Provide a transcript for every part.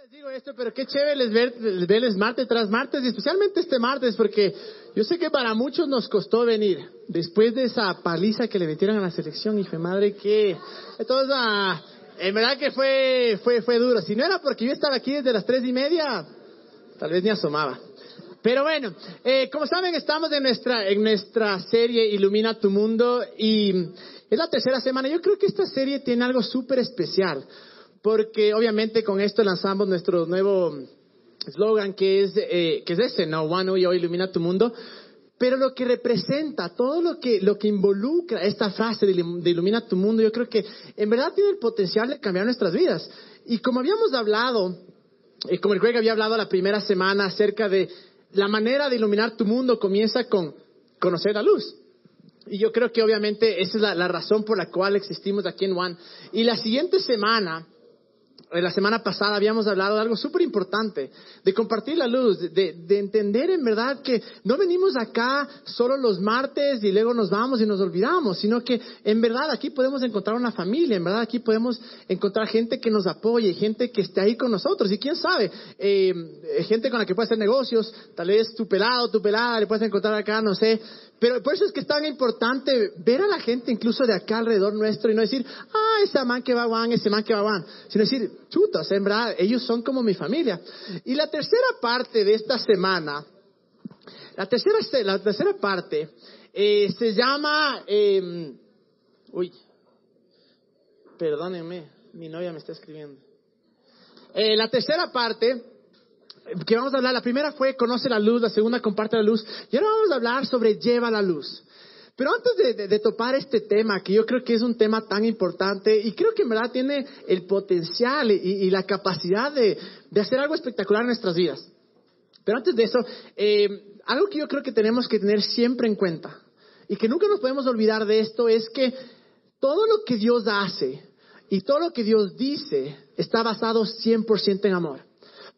les digo esto, pero qué chévere les ver, verles martes tras martes, y especialmente este martes, porque yo sé que para muchos nos costó venir, después de esa paliza que le metieron a la selección, hijo de madre, que... Entonces, ah, en verdad que fue, fue, fue duro. Si no era porque yo estaba aquí desde las tres y media, tal vez ni asomaba. Pero bueno, eh, como saben, estamos en nuestra, en nuestra serie Ilumina tu Mundo y es la tercera semana. Yo creo que esta serie tiene algo súper especial porque obviamente con esto lanzamos nuestro nuevo eslogan que es, eh, que es ese, ¿no? One hoy ilumina tu mundo. Pero lo que representa, todo lo que, lo que involucra esta frase de, de ilumina tu mundo, yo creo que en verdad tiene el potencial de cambiar nuestras vidas. Y como habíamos hablado, eh, como el Greg había hablado la primera semana acerca de la manera de iluminar tu mundo comienza con conocer la luz. Y yo creo que obviamente esa es la, la razón por la cual existimos aquí en One. Y la siguiente semana la semana pasada habíamos hablado de algo súper importante, de compartir la luz, de, de, entender en verdad que no venimos acá solo los martes y luego nos vamos y nos olvidamos, sino que en verdad aquí podemos encontrar una familia, en verdad aquí podemos encontrar gente que nos apoye, gente que esté ahí con nosotros. Y quién sabe, eh, gente con la que puede hacer negocios, tal vez tu pelado, tu pelada, le puedes encontrar acá, no sé, pero por eso es que es tan importante ver a la gente incluso de acá alrededor nuestro y no decir, ah, ese man que va van, ese man que va van, sino decir, chutas, en ellos son como mi familia. Y la tercera parte de esta semana, la tercera, la tercera parte eh, se llama, eh, uy, perdónenme, mi novia me está escribiendo. Eh, la tercera parte que vamos a hablar, la primera fue conoce la luz, la segunda comparte la luz, y ahora vamos a hablar sobre lleva la luz. Pero antes de, topar este tema, que yo creo que es un tema tan importante y creo que en verdad tiene el potencial y, y la capacidad de, de, hacer algo espectacular en nuestras vidas. Pero antes de eso, eh, algo que yo creo que tenemos que tener siempre en cuenta y que nunca nos podemos olvidar de esto es que todo lo que Dios hace y todo lo que Dios dice está basado 100% en amor.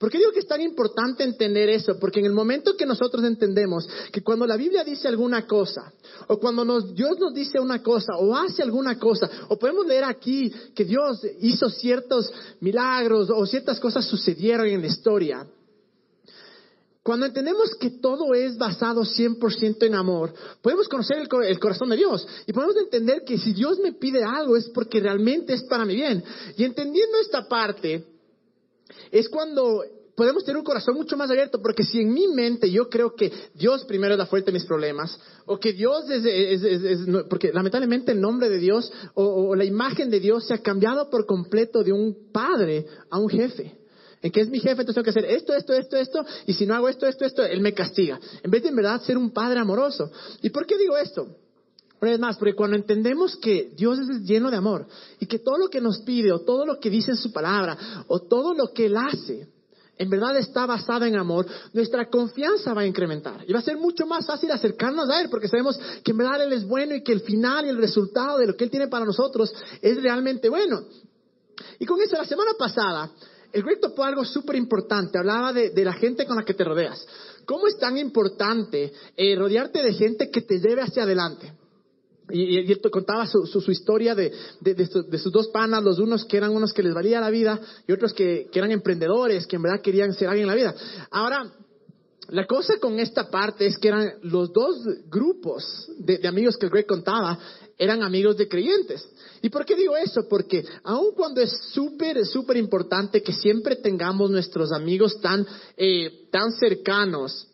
¿Por qué digo que es tan importante entender eso? Porque en el momento que nosotros entendemos que cuando la Biblia dice alguna cosa, o cuando nos, Dios nos dice una cosa, o hace alguna cosa, o podemos leer aquí que Dios hizo ciertos milagros, o ciertas cosas sucedieron en la historia, cuando entendemos que todo es basado 100% en amor, podemos conocer el, el, corazón de Dios y podemos entender que si Dios me pide algo es porque realmente es para mi bien. Y entendiendo esta parte, es cuando podemos tener un corazón mucho más abierto, porque si en mi mente yo creo que Dios primero es la fuente de mis problemas, o que Dios es, es, porque lamentablemente el nombre de Dios o, o, la imagen de Dios se ha cambiado por completo de un padre a un jefe. En que es mi jefe, entonces tengo que hacer esto, esto, esto, esto, y si no hago esto, esto, esto, Él me castiga. En vez de en verdad ser un padre amoroso. ¿Y por qué digo esto? Una vez más, porque cuando entendemos que Dios es lleno de amor y que todo lo que nos pide o todo lo que dice en su palabra o todo lo que Él hace, en verdad está basado en amor, nuestra confianza va a incrementar. Y va a ser mucho más fácil acercarnos a Él porque sabemos que en verdad Él es bueno y que el final y el resultado de lo que Él tiene para nosotros es realmente bueno. Y con eso, la semana pasada, el Greg topó algo súper importante. Hablaba de, la gente con la que te rodeas. ¿Cómo es tan importante eh, rodearte de gente que te lleve hacia adelante? Y, él contaba su, historia de, de, de, su, de, sus dos panas, los unos que eran unos que les valía la vida y otros que, eran emprendedores, que en verdad querían ser alguien en la vida. Ahora, la cosa con esta parte es que eran los dos grupos de, amigos que Greg contaba, eran amigos de creyentes. ¿Y por qué digo eso? Porque aun cuando es súper, súper importante que siempre tengamos nuestros amigos tan, eh, tan cercanos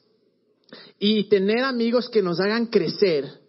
y tener amigos que nos hagan crecer,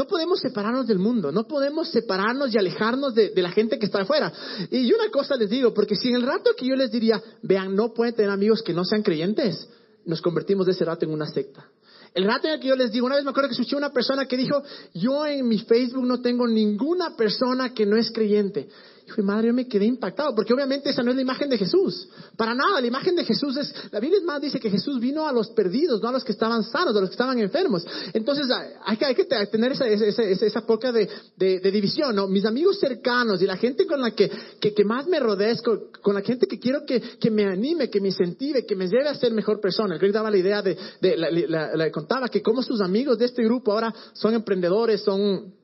no podemos separarnos del mundo, no podemos separarnos y alejarnos de, la gente que está afuera. Y una cosa les digo, porque si en el rato que yo les diría, vean, no pueden tener amigos que no sean creyentes, nos convertimos de ese rato en una secta. El rato en el que yo les digo, una vez me acuerdo que escuché una persona que dijo, yo en mi Facebook no tengo ninguna persona que no es creyente. Hijo madre, yo me quedé impactado, porque obviamente esa no es la imagen de Jesús. Para nada, la imagen de Jesús es, la Biblia más dice que Jesús vino a los perdidos, no a los que estaban sanos, a los que estaban enfermos. Entonces hay que, hay que tener esa, esa, esa, esa poca de, división, ¿no? Mis amigos cercanos y la gente con la que, que, más me rodezco, con la gente que quiero que, que, me anime, que me incentive, que me lleve a ser mejor persona. Greg daba la idea de, de la, contaba que como sus amigos de este grupo ahora son emprendedores, son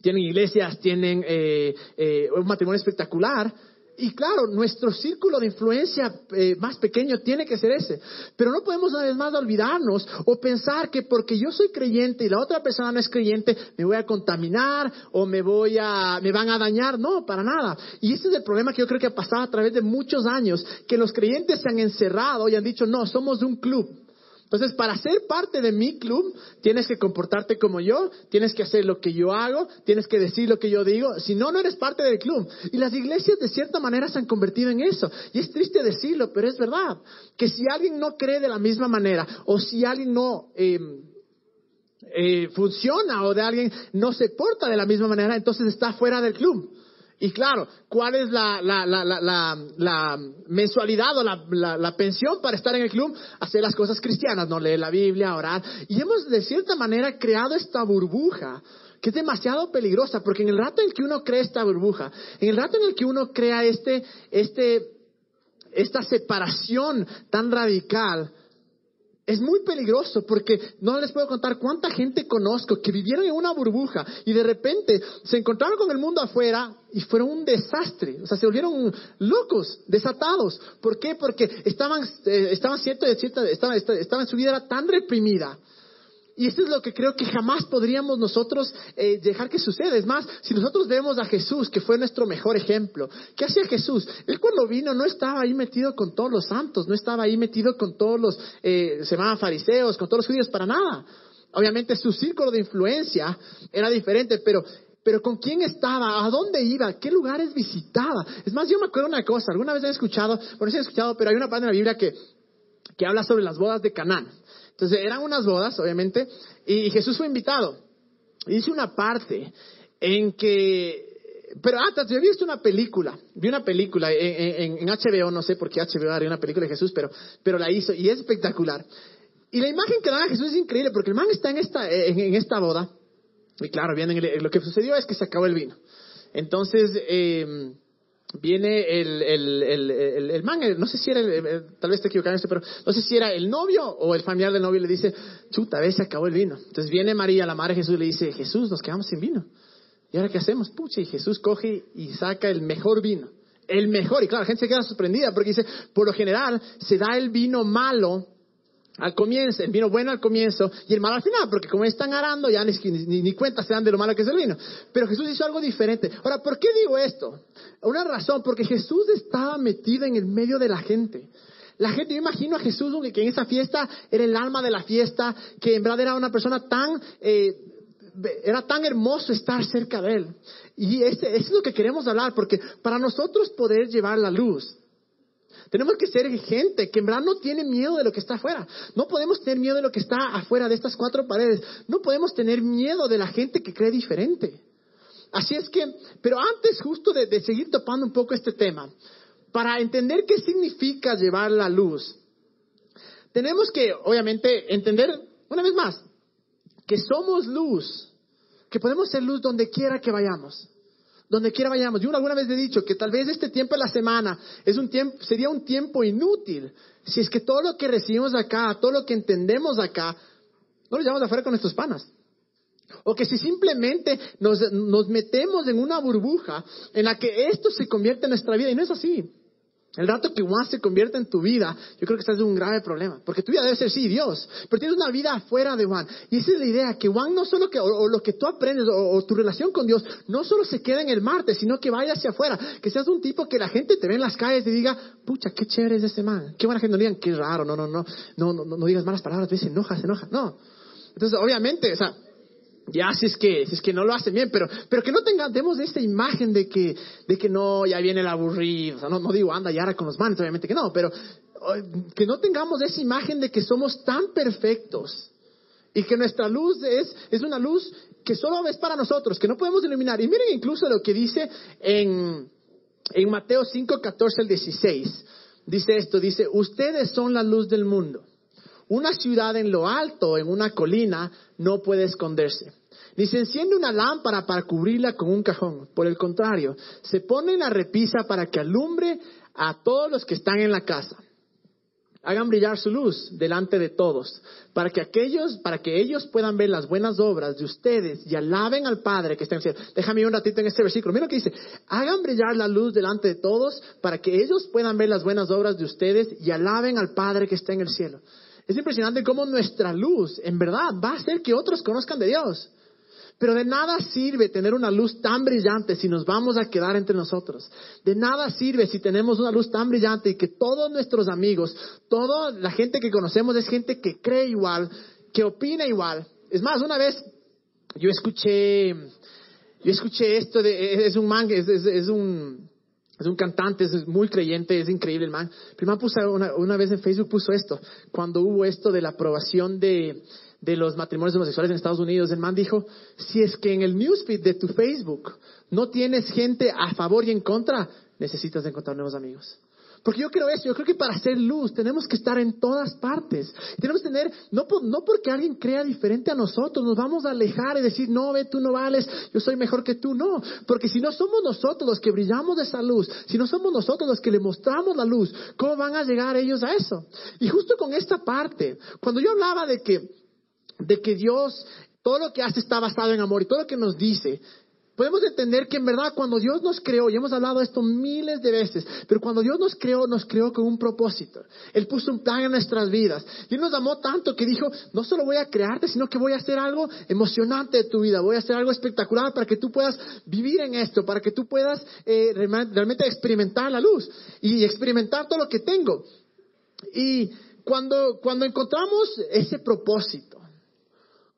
tienen iglesias, tienen eh, eh, un matrimonio espectacular. Y claro, nuestro círculo de influencia eh, más pequeño tiene que ser ese. Pero no podemos una vez más olvidarnos o pensar que porque yo soy creyente y la otra persona no es creyente, me voy a contaminar o me voy a, me van a dañar. No, para nada. Y ese es el problema que yo creo que ha pasado a través de muchos años, que los creyentes se han encerrado y han dicho, no, somos de un club. Entonces, para ser parte de mi club, tienes que comportarte como yo, tienes que hacer lo que yo hago, tienes que decir lo que yo digo. Si no, no eres parte del club. Y las iglesias, de cierta manera, se han convertido en eso. Y es triste decirlo, pero es verdad. Que si alguien no cree de la misma manera, o si alguien no em, eh, funciona, o de alguien no se porta de la misma manera, entonces está fuera del club. Y claro, ¿cuál es la, la, la, la mensualidad o la, pensión para estar en el club? Hacer las cosas cristianas, no leer la Biblia, orar. Y hemos de cierta manera creado esta burbuja que es demasiado peligrosa, porque en el rato en que uno crea esta burbuja, en el rato en el que uno crea este, este, esta separación tan radical, es muy peligroso porque no les puedo contar cuánta gente conozco que vivieron en una burbuja y de repente se encontraron con el mundo afuera y fueron un desastre. O sea, se volvieron locos, desatados. ¿Por qué? Porque estaban, eh, estaban cierto, estaban, estaban, su vida era tan reprimida y eso es lo que creo que jamás podríamos nosotros eh, dejar que suceda. Es más, si nosotros vemos a Jesús, que fue nuestro mejor ejemplo, ¿qué hacía Jesús? Él cuando vino no estaba ahí metido con todos los santos, no estaba ahí metido con todos los, eh, se llamaban fariseos, con todos los judíos, para nada. Obviamente su círculo de influencia era diferente, pero pero con quién estaba, a dónde iba, qué lugares visitaba. Es más, yo me acuerdo una cosa, alguna vez he escuchado, bueno, sí he escuchado, pero hay una parte en la Biblia que, que habla sobre las bodas de Canaán. Entonces eran unas bodas, obviamente, y Jesús fue invitado. Y dice una parte en que... Pero antes, yo he visto una película, vi una película en, HBO, no sé por qué HBO haría una película de Jesús, pero, pero la hizo y es espectacular. Y la imagen que dan a Jesús es increíble porque el man está en esta, en, esta boda y claro, lo que sucedió es que se acabó el vino. Entonces, eh, viene el, el, el, el, man, no sé si era, tal vez esté equivocado esto, pero no sé si era el novio o el familiar del novio y le dice, chuta, a veces se acabó el vino. Entonces viene María, la madre de Jesús, y le dice, Jesús, nos quedamos sin vino. ¿Y ahora qué hacemos? Pucha, y Jesús coge y saca el mejor vino. El mejor. Y claro, la gente se queda sorprendida porque dice, por lo general, se da el vino malo al comienzo, el vino bueno al comienzo y el malo al final, porque como están arando ya ni, ni, cuenta se dan de lo malo que es el vino. Pero Jesús hizo algo diferente. Ahora, ¿por qué digo esto? Una razón, porque Jesús estaba metido en el medio de la gente. La gente, yo imagino a Jesús que en esa fiesta era el alma de la fiesta, que en verdad era una persona tan, eh, era tan hermoso estar cerca de él. Y eso es lo que queremos hablar, porque para nosotros poder llevar la luz, tenemos que ser gente que en verdad no tiene miedo de lo que está afuera. No podemos tener miedo de lo que está afuera de estas cuatro paredes. No podemos tener miedo de la gente que cree diferente. Así es que, pero antes justo de, seguir topando un poco este tema, para entender qué significa llevar la luz, tenemos que, obviamente, entender, una vez más, que somos luz, que podemos ser luz donde quiera que vayamos donde quiera vayamos. Yo alguna vez he dicho que tal vez este tiempo de la semana es un tiempo, sería un tiempo inútil si es que todo lo que recibimos acá, todo lo que entendemos acá, no lo llevamos afuera con nuestros panas. O que si simplemente nos, nos metemos en una burbuja en la que esto se convierte en nuestra vida, y no es así. El rato que Juan se convierte en tu vida, yo creo que estás en un grave problema. Porque tu vida debe ser, sí, Dios. Pero tienes una vida afuera de Juan. Y esa es la idea, que Juan no solo que, o, lo que tú aprendes, o, tu relación con Dios, no solo se queda en el martes, sino que vaya hacia afuera. Que seas un tipo que la gente te ve en las calles y diga, pucha, qué chévere es ese man. Qué buena gente. No digan, qué raro, no, no, no, no, no, no, digas malas palabras, se enoja, se enoja. No. Entonces, obviamente, o sea, ya, si es que, si es que no lo hacen bien, pero, pero que no tengamos esta imagen de que, de que no, ya viene el aburrido. No, digo anda ya con los manos, obviamente que no, pero que no tengamos esa imagen de que somos tan perfectos y que nuestra luz es, es una luz que solo es para nosotros, que no podemos iluminar. Y miren incluso lo que dice en, en Mateo 5, 14 al 16. Dice esto, dice, ustedes son la luz del mundo. Una ciudad en lo alto, en una colina, no puede esconderse. Ni se enciende una lámpara para cubrirla con un cajón. Por el contrario, se pone en la repisa para que alumbre a todos los que están en la casa. hagan brillar su luz delante de todos, para que aquellos, para que ellos puedan ver las buenas obras de ustedes y alaben al Padre que está en el cielo. Déjame un ratito en este versículo. Mira lo que dice. Hagan brillar la luz delante de todos, para que ellos puedan ver las buenas obras de ustedes y alaben al Padre que está en el cielo. Es impresionante cómo nuestra luz, en verdad, va a hacer que otros conozcan de Dios. Pero de nada sirve tener una luz tan brillante si nos vamos a quedar entre nosotros. De nada sirve si tenemos una luz tan brillante y que todos nuestros amigos, toda la gente que conocemos es gente que cree igual, que opina igual. Es más, una vez yo escuché, yo escuché esto de, es un man, es, un, es un cantante, es muy creyente, es increíble el man. Primero puso una, una vez en Facebook puso esto, cuando hubo esto de la aprobación de, de los matrimonios homosexuales en Estados Unidos, el man dijo, si es que en el newsfeed de tu Facebook no tienes gente a favor y en contra, necesitas encontrar nuevos amigos. Porque yo creo eso, yo creo que para hacer luz tenemos que estar en todas partes. Tenemos que tener, no, no porque alguien crea diferente a nosotros, nos vamos a alejar y decir, no, ve, tú no vales, yo soy mejor que tú, no. Porque si no somos nosotros los que brillamos de esa luz, si no somos nosotros los que le mostramos la luz, ¿cómo van a llegar ellos a eso? Y justo con esta parte, cuando yo hablaba de que de que Dios, todo lo que hace está basado en amor y todo lo que nos dice, podemos entender que en verdad cuando Dios nos creó, y hemos hablado esto miles de veces, pero cuando Dios nos creó, nos creó con un propósito. Él puso un plan en nuestras vidas. Y Él nos amó tanto que dijo, no solo voy a crearte, sino que voy a hacer algo emocionante de tu vida, voy a hacer algo espectacular para que tú puedas vivir en esto, para que tú puedas eh, realmente experimentar la luz y experimentar todo lo que tengo. Y cuando, cuando encontramos ese propósito,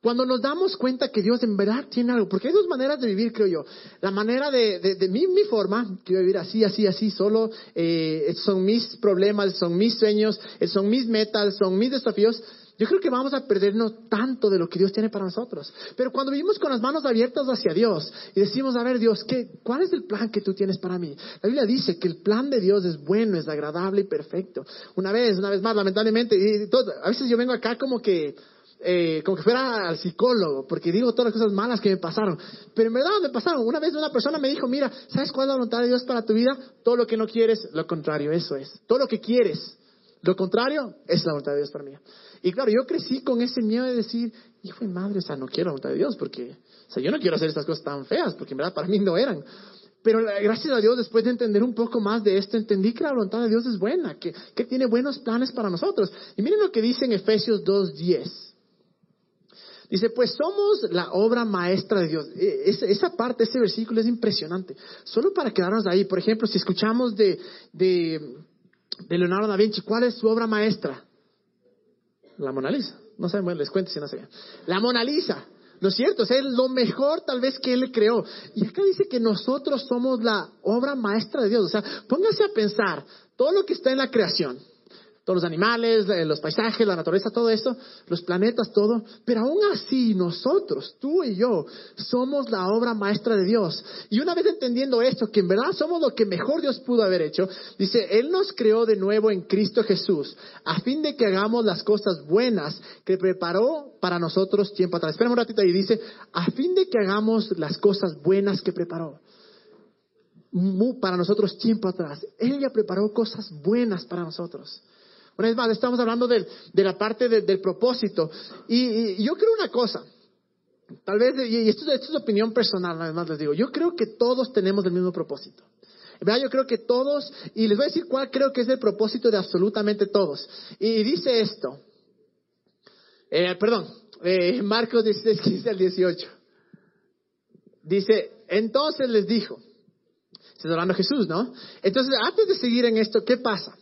cuando nos damos cuenta que Dios en verdad tiene algo, porque hay dos maneras de vivir, creo yo. La manera de, de, mi, mi, forma, quiero vivir así, así, así, solo, eh, son mis problemas, son mis sueños, eh, son mis metas, son mis desafíos. Yo creo que vamos a perdernos tanto de lo que Dios tiene para nosotros. Pero cuando vivimos con las manos abiertas hacia Dios y decimos, a ver Dios, ¿qué, ¿cuál es el plan que tú tienes para mí? La Biblia dice que el plan de Dios es bueno, es agradable y perfecto. Una vez, una vez más, lamentablemente, y todo, a veces yo vengo acá como que eh, como que fuera al psicólogo, porque digo todas las cosas malas que me pasaron. Pero en verdad me pasaron. Una vez una persona me dijo, mira, ¿sabes cuál es la voluntad de Dios para tu vida? Todo lo que no quieres, lo contrario, eso es. Todo lo que quieres, lo contrario, es la voluntad de Dios para mí. Y claro, yo crecí con ese miedo de decir, hijo de madre, o sea, no quiero la voluntad de Dios, porque, o sea, yo no quiero hacer estas cosas tan feas, porque en verdad para mí no eran. Pero gracias a Dios, después de entender un poco más de esto, entendí que la voluntad de Dios es buena, que, que tiene buenos planes para nosotros. Y miren lo que dice en Efesios 2.10. Dice, pues somos la obra maestra de Dios. E, esa parte, ese versículo es impresionante. Solo para quedarnos ahí, por ejemplo, si escuchamos de, de, Leonardo da Vinci, ¿cuál es su obra maestra? La Mona Lisa. No saben, bueno, les cuento si no saben. La Mona Lisa. ¿No es cierto? es lo mejor tal vez que Él creó. Y acá dice que nosotros somos la obra maestra de Dios. O sea, póngase a pensar todo lo que está en la creación todos los animales, eh, los paisajes, la naturaleza, todo eso, los planetas, todo. Pero aún así nosotros, tú y yo, somos la obra maestra de Dios. Y una vez entendiendo esto, que en verdad somos lo que mejor Dios pudo haber hecho, dice, Él nos creó de nuevo en Cristo Jesús, a fin de que hagamos las cosas buenas que preparó para nosotros tiempo atrás. Espera un ratito y dice, a fin de que hagamos las cosas buenas que preparó para nosotros tiempo atrás. Él ya preparó cosas buenas para nosotros. Una vez más, estamos hablando de, la parte del propósito. Y, yo creo una cosa, tal vez, y esto, es opinión personal, nada más les digo, yo creo que todos tenemos el mismo propósito. ¿Verdad? Yo creo que todos, y les voy a decir cuál creo que es el propósito de absolutamente todos. Y dice esto, eh, perdón, eh, Marcos 16, 15 al 18. Dice, entonces les dijo, se está hablando Jesús, ¿no? Entonces, antes de seguir en esto, ¿qué pasa?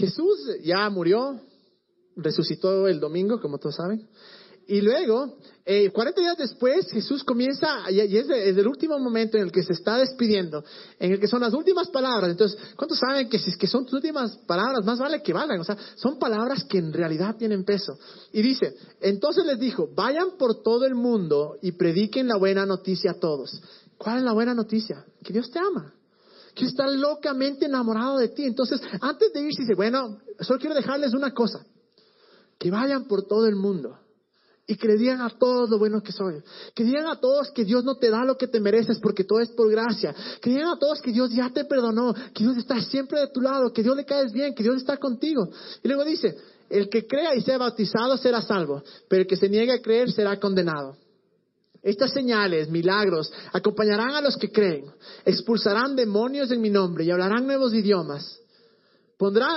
Jesús ya murió, resucitó el domingo, como todos saben. Y luego, eh, 40 días después, Jesús comienza, y es, el último momento en el que se está despidiendo, en el que son las últimas palabras. Entonces, ¿cuántos saben que si son tus últimas palabras, más vale que valgan? O sea, son palabras que en realidad tienen peso. Y dice, entonces les dijo, vayan por todo el mundo y prediquen la buena noticia a todos. ¿Cuál es la buena noticia? Que Dios te ama que está locamente enamorado de ti. Entonces, antes de irse, dice, bueno, solo quiero dejarles una cosa, que vayan por todo el mundo y que le digan a todos lo bueno que soy. Que digan a todos que Dios no te da lo que te mereces porque todo es por gracia. Que digan a todos que Dios ya te perdonó, que Dios está siempre de tu lado, que Dios le caes bien, que Dios está contigo. Y luego dice, el que crea y sea bautizado será salvo, pero el que se niegue a creer será condenado. Estas señales, milagros, acompañarán a los que creen, expulsarán demonios en mi nombre y hablarán nuevos idiomas.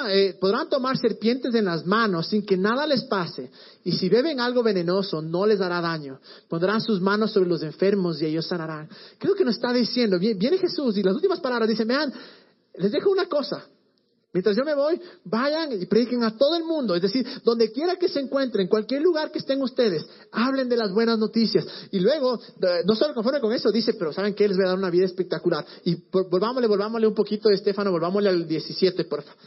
Eh, podrán tomar serpientes en las manos sin que nada les pase, y si beben algo venenoso no les dará daño. Pondrán sus manos sobre los enfermos y ellos sanarán. Creo que nos está diciendo, viene Jesús y las últimas palabras dicen, vean, les dejo una cosa, Mientras yo me voy, vayan y prediquen a todo el mundo. Es decir, donde quiera que se encuentren, cualquier lugar que estén ustedes, hablen de las buenas noticias. Y luego, no solo conforme con eso, dice, pero ¿saben qué? Les voy a dar una vida espectacular. Y volvámosle, volvámosle un poquito, Estefano, volvámosle al 17, por favor.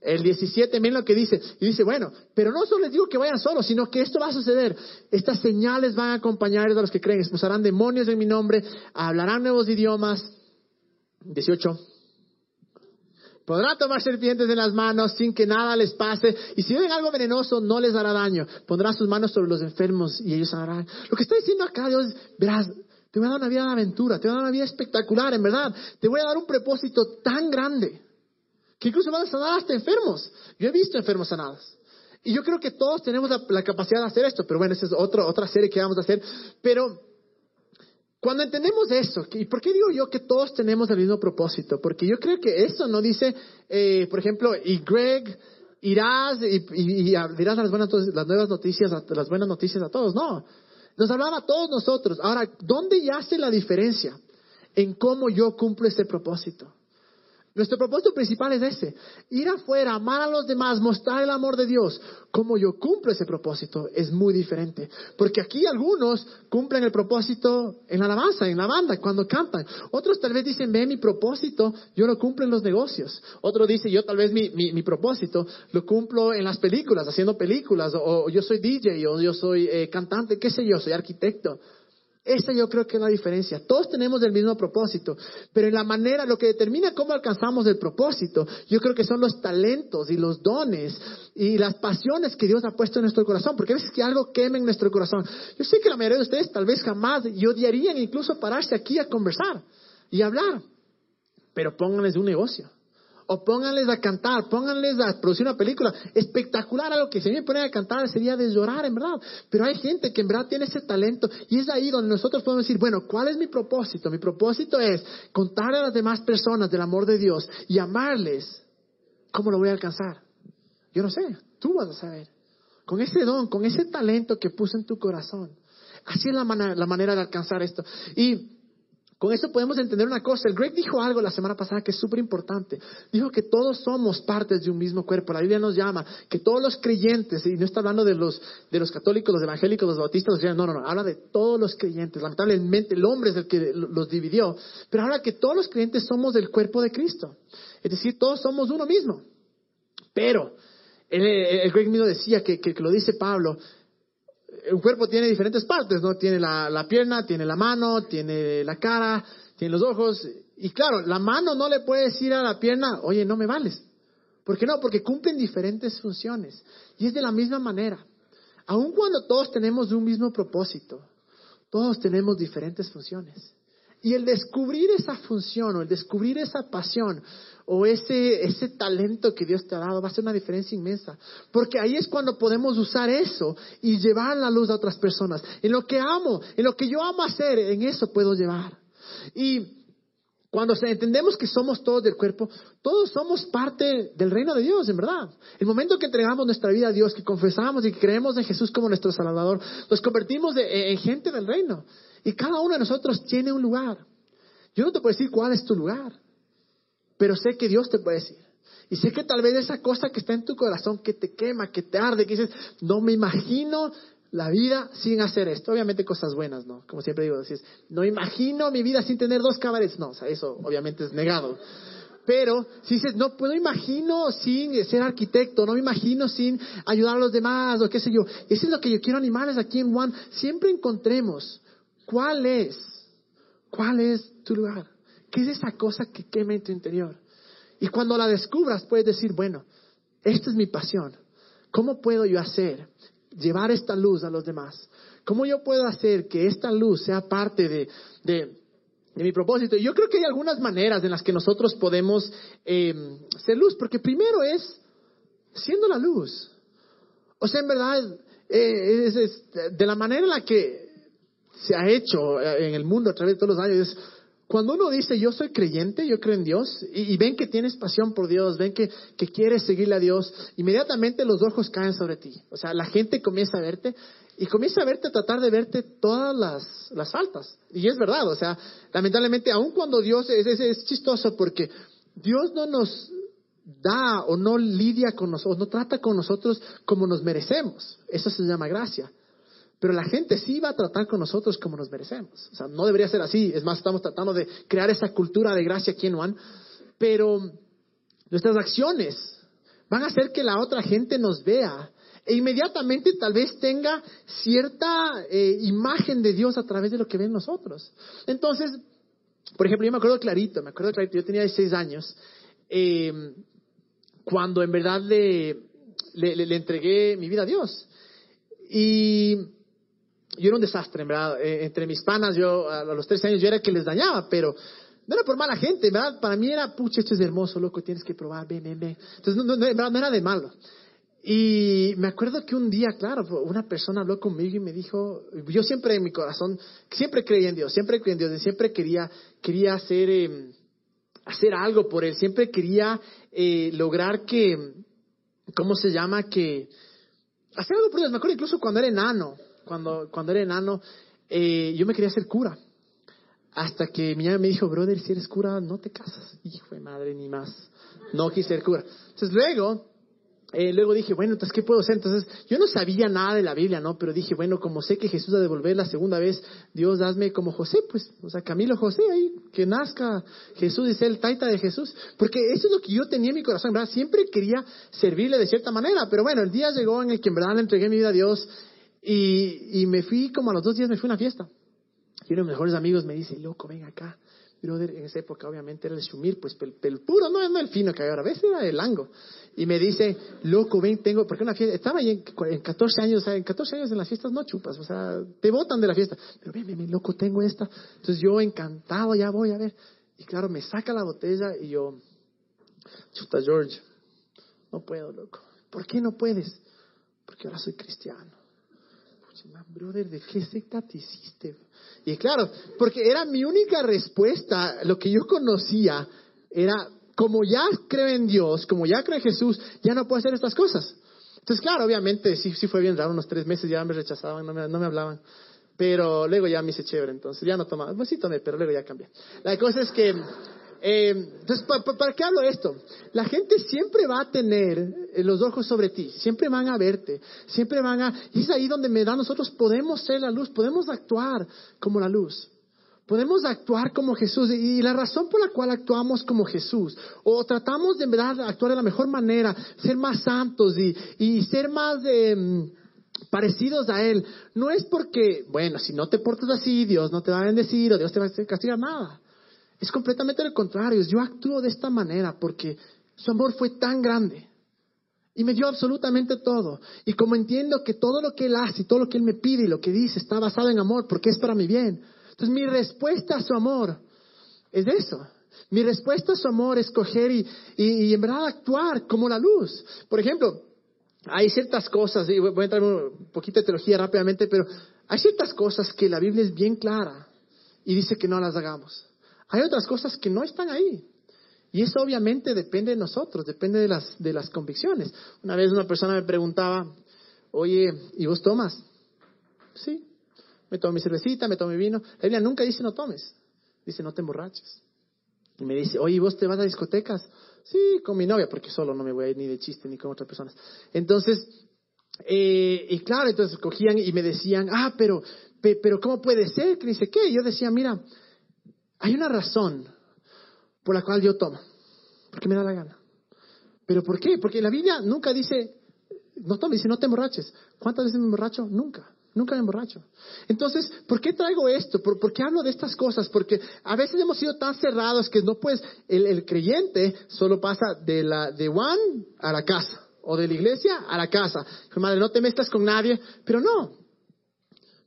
El 17, miren lo que dice. Y dice, bueno, pero no solo les digo que vayan solos, sino que esto va a suceder. Estas señales van a acompañar a los que creen. Expulsarán demonios en mi nombre, hablarán nuevos idiomas. 18 Podrán tomar serpientes en las manos sin que nada les pase. Y si ven algo venenoso, no les dará daño. Pondrá sus manos sobre los enfermos y ellos sanarán. Lo que está diciendo acá Dios, verás, te voy a dar una vida de aventura, te voy a dar una vida espectacular, en verdad. Te voy a dar un propósito tan grande que incluso van a sanar hasta enfermos. Yo he visto enfermos sanados. Y yo creo que todos tenemos la, la capacidad de hacer esto, pero bueno, esa es otra, otra serie que vamos a hacer. Pero cuando entendemos eso, ¿y por qué digo yo que todos tenemos el mismo propósito? Porque yo creo que eso no dice, eh, por ejemplo, y Greg irás y, dirás las, buenas, las nuevas noticias, las buenas noticias a todos. No, nos hablaba a todos nosotros. Ahora, ¿dónde yace la diferencia en cómo yo cumplo este propósito? Nuestro propósito principal es ese, ir afuera, amar a los demás, mostrar el amor de Dios. Como yo cumplo ese propósito es muy diferente, porque aquí algunos cumplen el propósito en la alabanza, en la banda, cuando cantan. Otros tal vez dicen, ve mi propósito, yo lo cumplo en los negocios. Otro dice, yo tal vez mi, mi, propósito lo cumplo en las películas, haciendo películas, o, yo soy DJ, o yo soy eh, cantante, qué sé yo, soy arquitecto. Esa yo creo que es la diferencia. Todos tenemos el mismo propósito, pero en la manera, lo que determina cómo alcanzamos el propósito, yo creo que son los talentos y los dones y las pasiones que Dios ha puesto en nuestro corazón, porque a veces que algo queme en nuestro corazón. Yo sé que la mayoría de ustedes tal vez jamás y odiarían incluso pararse aquí a conversar y hablar, pero pónganles un negocio o pónganles a cantar, pónganles a producir una película espectacular, algo que si me ponen a cantar sería de llorar, en verdad. Pero hay gente que en verdad tiene ese talento y es ahí donde nosotros podemos decir, bueno, ¿cuál es mi propósito? Mi propósito es contar a las demás personas del amor de Dios y amarles. ¿Cómo lo voy a alcanzar? Yo no sé, tú vas a saber. Con ese don, con ese talento que puso en tu corazón. Así es la, la manera de alcanzar esto. Y con eso podemos entender una cosa. El Greg dijo algo la semana pasada que es súper importante. Dijo que todos somos partes de un mismo cuerpo. La Biblia nos llama que todos los creyentes, y no está hablando de los, de los católicos, los evangélicos, los bautistas, los no, no, no, habla de todos los creyentes. Lamentablemente el hombre es el que los dividió, pero habla que todos los creyentes somos del cuerpo de Cristo. Es decir, todos somos uno mismo. Pero, el, Greg mismo decía que, que lo dice Pablo, un cuerpo tiene diferentes partes, ¿no? Tiene la, pierna, tiene la mano, tiene la cara, tiene los ojos. Y claro, la mano no le puede decir a la pierna, oye, no me vales. ¿Por qué no? Porque cumplen diferentes funciones. Y es de la misma manera. Aun cuando todos tenemos un mismo propósito, todos tenemos diferentes funciones. Y el descubrir esa función o el descubrir esa pasión o ese, ese talento que Dios te ha dado va a ser una diferencia inmensa. Porque ahí es cuando podemos usar eso y llevar la luz a otras personas. En lo que amo, en lo que yo amo hacer, en eso puedo llevar. Y cuando entendemos que somos todos del cuerpo, todos somos parte del reino de Dios, en verdad. El momento que entregamos nuestra vida a Dios, que confesamos y que creemos en Jesús como nuestro Salvador, nos convertimos en gente del reino. Y cada uno de nosotros tiene un lugar. Yo no te puedo decir cuál es tu lugar, pero sé que Dios te puede decir. Y sé que tal vez esa cosa que está en tu corazón, que te quema, que te arde, que dices, no me imagino la vida sin hacer esto. Obviamente cosas buenas, ¿no? Como siempre digo, dices, no imagino mi vida sin tener dos cabarets. No, o sea, eso obviamente es negado. Pero si dices, no puedo imagino sin ser arquitecto, no me imagino sin ayudar a los demás o qué sé yo. Eso es lo que yo quiero animarles aquí en One. Siempre encontremos cuál es ¿Cuál es tu lugar? ¿Qué es esa cosa que quema en tu interior? Y cuando la descubras, puedes decir, bueno, esta es mi pasión. ¿Cómo puedo yo hacer llevar esta luz a los demás? ¿Cómo yo puedo hacer que esta luz sea parte de, de, mi propósito? Y yo creo que hay algunas maneras en las que nosotros podemos eh, ser luz, porque primero es siendo la luz. O sea, en verdad, eh, es, de la manera en la que se ha hecho en el mundo a través de todos los años, cuando uno dice yo soy creyente, yo creo en Dios, y, ven que tienes pasión por Dios, ven que, que, quieres seguirle a Dios, inmediatamente los ojos caen sobre ti. O sea, la gente comienza a verte y comienza a verte, a tratar de verte todas las, las faltas. Y es verdad, o sea, lamentablemente, aun cuando Dios es, es, es chistoso porque Dios no nos da o no lidia con nosotros, no trata con nosotros como nos merecemos. Eso se llama gracia. Pero la gente sí va a tratar con nosotros como nos merecemos. O sea, no debería ser así. Es más, estamos tratando de crear esa cultura de gracia aquí en Juan. Pero nuestras acciones van a hacer que la otra gente nos vea e inmediatamente tal vez tenga cierta eh, imagen de Dios a través de lo que ven nosotros. Entonces, por ejemplo, yo me acuerdo clarito, me acuerdo clarito, yo tenía 16 años, eh, cuando en verdad le, le, le, entregué mi vida a Dios. Y yo era un desastre, verdad. Eh, entre mis panas, yo a los 13 años yo era que les dañaba, pero no era por mala gente, ¿verdad? Para mí era, pucha, esto es hermoso, loco, tienes que probar, ven, ven, ven. Entonces, no, no, no era de malo. Y me acuerdo que un día, claro, una persona habló conmigo y me dijo, yo siempre en mi corazón, siempre creí en Dios, siempre creí en Dios, y siempre quería, quería hacer, eh, hacer algo por Él, siempre quería eh, lograr que, ¿cómo se llama? Que, hacer algo por Dios. Me acuerdo incluso cuando era enano, cuando, cuando era enano, eh, yo me quería hacer cura. Hasta que mi mamá me dijo, brother, si eres cura, no te casas. Hijo de madre, ni más. No quise ser cura. Entonces luego, eh, luego dije, bueno, entonces, ¿qué puedo hacer? Entonces, yo no sabía nada de la Biblia, ¿no? Pero dije, bueno, como sé que Jesús va a devolver la segunda vez, Dios, hazme como José, pues, o sea, Camilo José, ahí, que nazca Jesús y sea el taita de Jesús. Porque eso es lo que yo tenía en mi corazón, ¿verdad? Siempre quería servirle de cierta manera, pero bueno, el día llegó en el que en verdad le entregué mi vida a Dios y, y me fui, como a los dos días me fui a una fiesta. Y uno de mis mejores amigos me dice, loco, ven acá brother, en esa época obviamente era el shumir, pues el, puro, no, no el fino que hay ahora, a veces era el lango. Y me dice, loco, ven, tengo, porque una fiesta, estaba ahí en, 14 años, o sea, en 14 años en las fiestas no chupas, o sea, te botan de la fiesta. Pero ven, ven, loco, tengo esta. Entonces yo encantado, ya voy a ver. Y claro, me saca la botella y yo, chuta George, no puedo, loco. ¿Por qué no puedes? Porque ahora soy cristiano. Brother, ¿de qué secta te hiciste? Y claro, porque era mi única respuesta, lo que yo conocía era, como ya creo en Dios, como ya creo en Jesús, ya no puedo hacer estas cosas. Entonces, claro, obviamente sí, sí fue bien raro, unos tres meses ya me rechazaban, no me, no me hablaban. Pero luego ya me hice chévere, entonces ya no tomaba, pues sí tomé, pero luego ya cambié. La cosa es que eh, entonces, ¿para, qué hablo esto? La gente siempre va a tener eh, los ojos sobre ti, siempre van a verte, siempre van a... Y es ahí donde me da, nosotros podemos ser la luz, podemos actuar como la luz. Podemos actuar como Jesús y la razón por la cual actuamos como Jesús o tratamos de verdad actuar de la mejor manera, ser más santos y, y ser más eh, parecidos a Él, no es porque, bueno, si no te portas así, Dios no te va a bendecir o Dios te va a castigar, nada. Es completamente lo contrario. Yo actúo de esta manera porque su amor fue tan grande y me dio absolutamente todo. Y como entiendo que todo lo que Él hace y todo lo que Él me pide y lo que dice está basado en amor porque es para mi bien. Entonces mi respuesta a su amor es eso. Mi respuesta a su amor es coger y, y, en verdad actuar como la luz. Por ejemplo, hay ciertas cosas, y voy a entrar un poquito de teología rápidamente, pero hay ciertas cosas que la Biblia es bien clara y dice que no las hagamos. Hay otras cosas que no están ahí. Y eso obviamente depende de nosotros, depende de las, de las convicciones. Una vez una persona me preguntaba, oye, ¿y vos tomas? Sí, me tomo mi cervecita, me tomo mi vino. La Biblia nunca dice no tomes, dice no te emborraches. Y me dice, oye, ¿vos te vas a discotecas? Sí, con mi novia, porque solo no me voy a ir ni de chiste ni con otras personas. Entonces, eh, y claro, entonces cogían y me decían, ah, pero, pero ¿cómo puede ser? Que dice, ¿qué? Y yo decía, mira, hay una razón por la cual yo tomo, porque me da la gana. ¿Pero por qué? Porque la Biblia nunca dice, no tomes, dice no te emborraches. ¿Cuántas veces me emborracho? Nunca. Nunca me emborracho. Entonces, ¿por qué traigo esto? ¿Por, qué hablo de estas cosas? Porque a veces hemos sido tan cerrados que no puedes, el, creyente solo pasa de la de Juan a la casa. o de la iglesia a la casa. Madre, no te mezclas con nadie, pero no.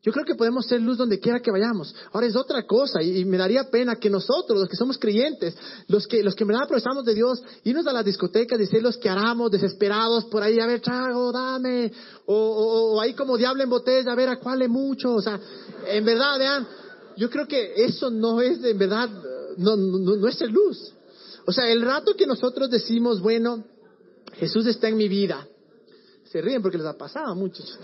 Yo creo que podemos ser luz donde quiera que vayamos. Ahora es otra cosa y, me daría pena que nosotros, los que somos creyentes, los que, los que en verdad profesamos de Dios, irnos a las discotecas y ser los que haramos desesperados por ahí, a ver, trago, dame, o, ahí como diablo en botella, a ver a cuál le mucho. O sea, en verdad, vean, yo creo que eso no es, en verdad, no, no, no es ser luz. O sea, el rato que nosotros decimos, bueno, Jesús está en mi vida, se ríen porque les ha pasado a muchos.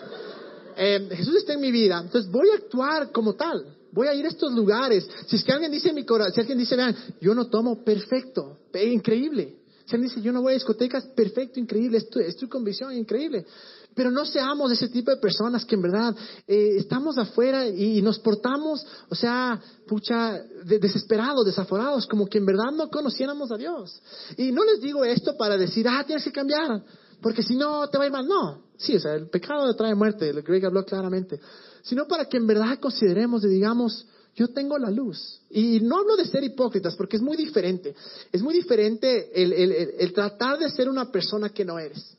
Eh, Jesús está en mi vida, entonces voy a actuar como tal. Voy a ir a estos lugares. Si es que alguien dice mi corazón, si alguien dice, vean, yo no tomo, perfecto, increíble. Si alguien dice, yo no voy a discotecas, perfecto, increíble, estoy, estoy con visión, increíble. Pero no seamos ese tipo de personas que en verdad eh, estamos afuera y, nos portamos, o sea, pucha, desesperados, desaforados, como que en verdad no conociéramos a Dios. Y no les digo esto para decir, ah, tienes que cambiar, porque si no te va a ir mal. No, sí, o sea, el pecado trae muerte, el Greg habló claramente. Sino para que en verdad consideremos y digamos, yo tengo la luz. Y no hablo de ser hipócritas, porque es muy diferente. Es muy diferente el, el, el tratar de ser una persona que no eres.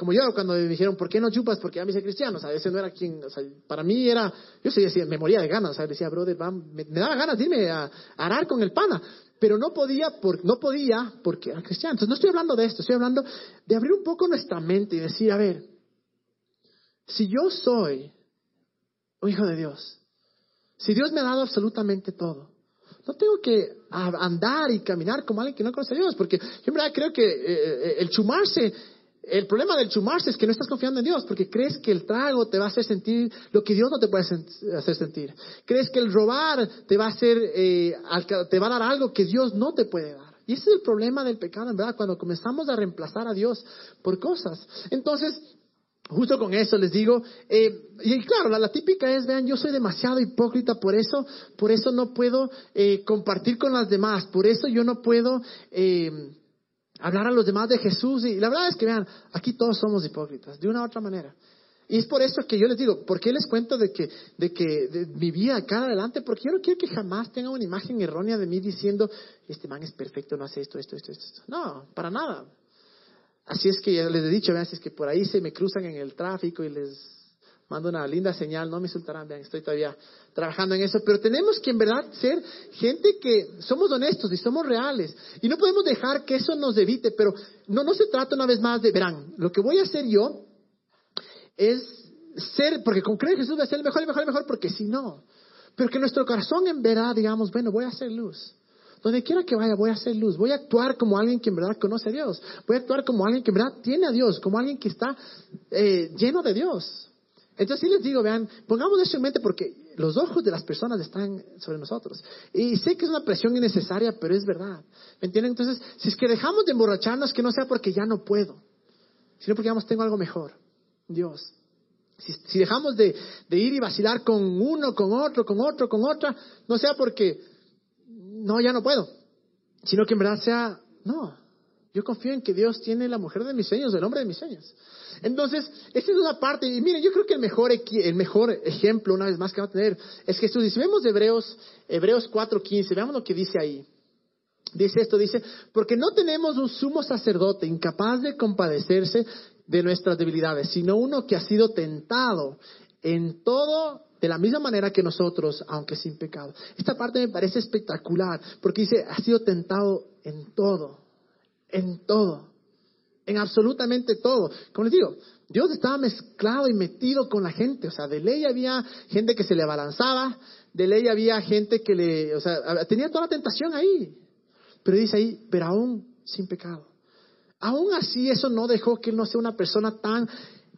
Como yo, cuando me dijeron, ¿por qué no chupas? Porque ya me hice cristiano. O sea, ese no era quien, o sea, para mí era, yo sí me moría de ganas. O sea, decía, brother, me, daba ganas de a, arar con el pana. Pero no podía, por, no podía porque era cristiano. Entonces no estoy hablando de esto, estoy hablando de abrir un poco nuestra mente y decir, a ver, si yo soy un hijo de Dios, si Dios me ha dado absolutamente todo, no tengo que andar y caminar como alguien que no conoce a Dios, porque yo en verdad creo que eh, eh, el chumarse el problema del chumarse es que no estás confiando en Dios porque crees que el trago te va a hacer sentir lo que Dios no te puede hacer sentir. Crees que el robar te va a hacer, eh, te va a dar algo que Dios no te puede dar. Y ese es el problema del pecado, en verdad, cuando comenzamos a reemplazar a Dios por cosas. Entonces, justo con eso les digo, eh, y claro, la, típica es, vean, yo soy demasiado hipócrita, por eso, por eso no puedo eh, compartir con las demás, por eso yo no puedo hablar a los demás de Jesús. Y la verdad es que, vean, aquí todos somos hipócritas, de una u otra manera. Y es por eso que yo les digo, ¿por qué les cuento de que, de que de mi vida acá adelante? Porque yo no quiero que jamás tengan una imagen errónea de mí diciendo, este man es perfecto, no hace esto, esto, esto, esto. No, para nada. Así es que ya les he dicho, vean, es que por ahí se me cruzan en el tráfico y les mando una linda señal, no me insultarán, vean, estoy todavía trabajando en eso, pero tenemos que en verdad ser gente que somos honestos y somos reales y no podemos dejar que eso nos evite, pero no, no se trata una vez más de, verán, lo que voy a hacer yo es ser, porque con creer Jesús va a ser el mejor, el mejor, el mejor, porque si no, pero que nuestro corazón en verdad digamos, bueno, voy a hacer luz. Donde quiera que vaya, voy a hacer luz. Voy a actuar como alguien que en verdad conoce a Dios. Voy a actuar como alguien que en verdad tiene a Dios, como alguien que está eh, lleno de Dios. Entonces, sí les digo, vean, pongamos eso en mente porque los ojos de las personas están sobre nosotros. Y sé que es una presión innecesaria, pero es verdad. ¿Me entienden? Entonces, si es que dejamos de emborracharnos, que no sea porque ya no puedo, sino porque, digamos, tengo algo mejor. Dios. Si, dejamos de, de, ir y vacilar con uno, con otro, con otro, con otra, no sea porque, no, ya no puedo, sino que en verdad sea, no, yo confío en que Dios tiene la mujer de mis sueños, el hombre de mis sueños. Entonces, esta es una parte, y miren, yo creo que el mejor, el mejor ejemplo, una vez más, que va a tener es Jesús. Y si vemos Hebreos, Hebreos 4.15, veamos lo que dice ahí. Dice esto, dice, porque no tenemos un sumo sacerdote incapaz de compadecerse de nuestras debilidades, sino uno que ha sido tentado en todo de la misma manera que nosotros, aunque sin pecado. Esta parte me parece espectacular, porque dice, ha sido tentado en todo, en todo en absolutamente todo. Como les digo, Dios estaba mezclado y metido con la gente. O sea, de ley había gente que se le abalanzaba, de ley había gente que le, o sea, tenía toda la tentación ahí. Pero dice ahí, pero aún sin pecado. Aún así eso no dejó que él no sea una persona tan